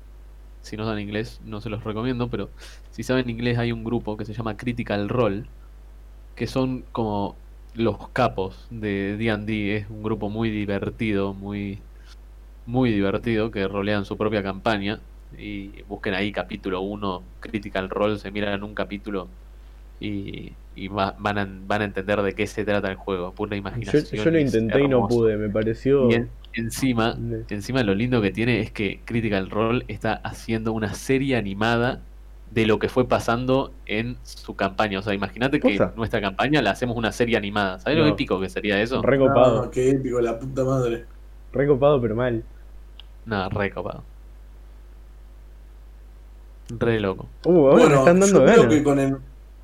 si no saben inglés no se los recomiendo pero si saben inglés hay un grupo que se llama Critical Role que son como los capos de D&D es un grupo muy divertido muy muy divertido que rolean su propia campaña y busquen ahí capítulo 1 Critical Role se miran un capítulo y, y va- van, a, van a entender de qué se trata el juego pura Yo, imaginación yo lo intenté y no pude, me pareció. y en- encima encima lo lindo que tiene es que Critical Role está haciendo una serie animada de lo que fue pasando en su campaña. O sea, imagínate que nuestra campaña la hacemos una serie animada. ¿Sabes No. lo épico que sería eso? Recopado, No, qué épico, la puta madre. recopado, pero mal. Nada, re copado. Re loco. Uh, ahora me están dando yo creo que con el.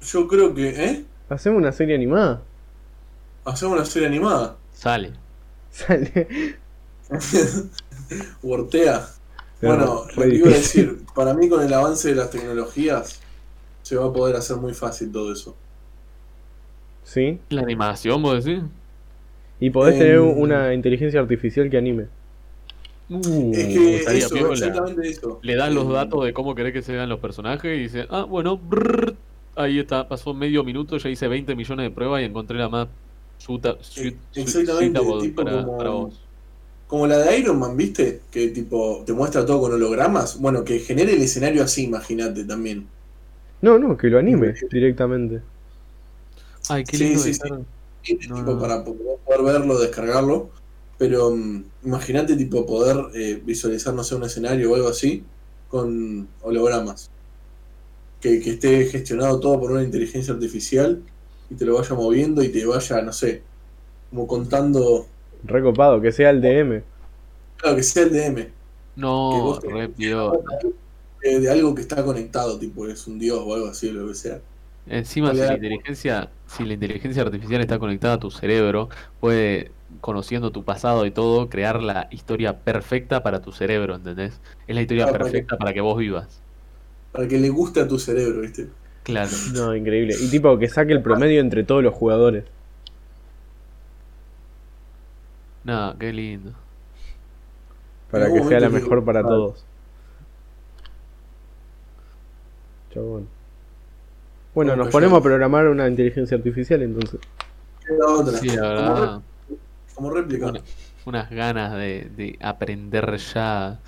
Yo creo que. ¿Eh? Hacemos una serie animada. Hacemos una serie animada. Sale. Sale. [LAUGHS] Wortea. Pero Bueno, lo que iba a decir, para mí con el avance de las tecnologías se va a poder hacer muy fácil todo eso. Sí. La animación, vos decís. Y podés Em, tener una inteligencia artificial que anime. Uh, es que estaría eso, piola. eso. Le das los Eh, datos de cómo querés que se vean los personajes y dice, ah, bueno, brrr, ahí está, pasó medio minuto, ya hice 20 millones de pruebas y encontré la más suita- suit- exactamente, suitable tipo para, como- para vos. Como la de Iron Man, ¿viste? Que tipo te muestra todo con hologramas. Bueno, que genere el escenario así, imagínate también. No, no, que lo anime directamente. Ay, qué Sí, lindo sí, sí. estar- Y, No, tipo, no. para po- poder verlo, descargarlo. Pero mm, imagínate tipo poder eh, visualizar, no sé, un escenario o algo así con hologramas. Que, que esté gestionado todo por una inteligencia artificial y te lo vaya moviendo y te vaya, no sé, como contando, Recopado, que sea el DM. claro, que sea el DM. que No, re de algo que está conectado, tipo es un dios o algo así, lo que sea. Encima, si la inteligencia, si la inteligencia artificial está conectada a tu cerebro, puede, conociendo tu pasado y todo, crear la historia perfecta para tu cerebro, ¿entendés? Es la historia Claro, para que- perfecta para que vos vivas. Para que le guste a tu cerebro, ¿viste? Claro. No, increíble. Y tipo que saque el promedio entre todos los jugadores. No, qué lindo. Para que sea la mejor para ah. todos. Chabón. Bueno, nos ponemos a programar una inteligencia artificial entonces. Es la otra. Sí, la Como, verdad, como réplica. Unas ganas de, de aprender ya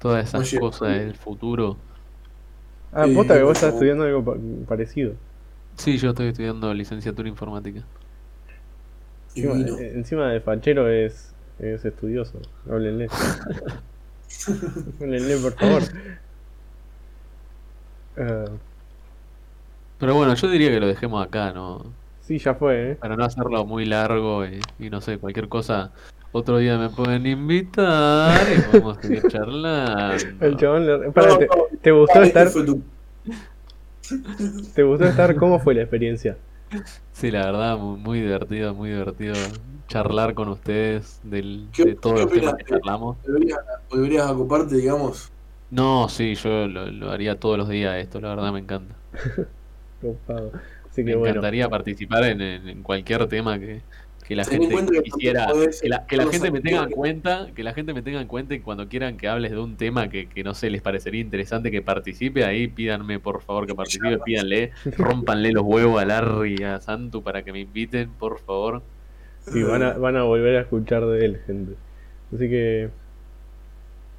todas esas Oye, cosas del futuro. Ah, posta que vos estás estudiando algo pa- parecido. Sí, yo estoy estudiando licenciatura informática. Encima, eh, encima de fachero es, es estudioso. Háblenle. [LAUGHS] Háblenle, por favor. Ah, Pero bueno, yo diría que lo dejemos acá, ¿no? sí, ya fue, ¿eh? Para no hacerlo muy largo y, y no sé, cualquier cosa. Otro día me pueden invitar y podemos seguir charlando. El chabón le... No, ¿te, gustó estar? ¿Te gustó estar? ¿Cómo fue la experiencia? Sí, la verdad, mu- muy divertido, muy divertido charlar con ustedes del, ¿Qué- de todos los temas que charlamos. ¿Volverías, volverías a ocuparte, digamos? No, sí, yo lo, lo haría todos los días esto, la verdad me encanta. [LAUGHS] Me bueno. encantaría participar en, en- en cualquier tema que, que la gente quisiera, que la, que la todos gente me tenga en cuenta, que la gente me tenga en cuenta y cuando quieran que hables de un tema que, que no sé, les parecería interesante que participe, ahí pídanme por favor que participe, pídanle, rompanle los huevos a Larry y a Santu para que me inviten, por favor. Sí, van a, van a volver a escuchar de él, gente. Así que.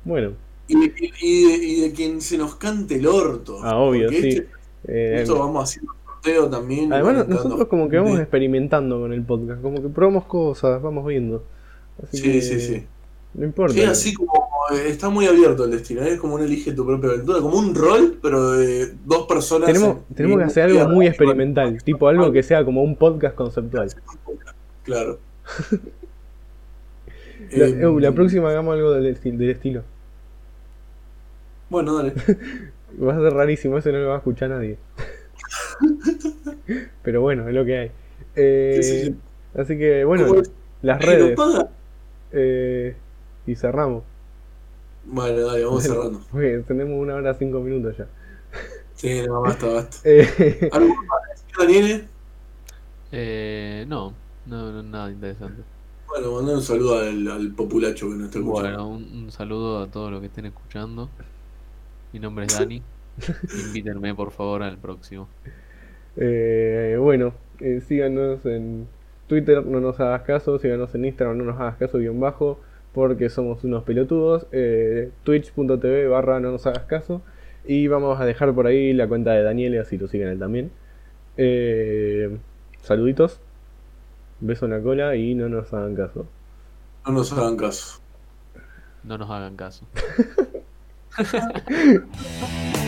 Bueno, Y, y- y de, y de quien se nos cante el orto. ah, obvio, sí. este- Eh, esto vamos haciendo sorteo también. además, nosotros como que vamos experimentando con el podcast, como que probamos cosas, vamos viendo. Así Sí, que sí, sí. No importa. Sí, así como eh, está muy abierto el destino, es como un elige tu propia aventura, como un rol, pero de dos personas. tenemos en- tenemos que hacer algo muy experimental, tipo algo que sea como un podcast conceptual. [LAUGHS] Claro. [LAUGHS] La, Eh, eh, la próxima hagamos algo del estilo. Bueno, dale. [LAUGHS] Va a ser rarísimo, eso no lo va a escuchar nadie. Pero bueno, es lo que hay. Eh, Sí, sí, sí. Así que bueno, las ¿Alguien redes. eh, y cerramos. Vale, dale, vamos cerrando. [LAUGHS] Porque tenemos una hora cinco minutos ya. Sí, no, basta, basta. [LAUGHS] Eh, ¿Algo más para decir, Daniel? Eh, no, no, no, nada interesante. Bueno, mandar un saludo al, al populacho que nos está escuchando. Bueno, un, un saludo a todos los que estén escuchando. Mi nombre es Dani. [LAUGHS] Invítenme por favor al próximo. eh, bueno, eh, síganos en Twitter, no nos hagas caso. Síganos en Instagram, no nos hagas caso, guion bajo. Porque somos unos pelotudos. Eh, Twitch.tv barra no nos hagas caso. Y vamos a dejar por ahí la cuenta de Daniel, así lo siguen él también. Eh, saluditos. Beso en la cola y no nos hagan caso. No nos hagan caso. No nos hagan caso. [LAUGHS]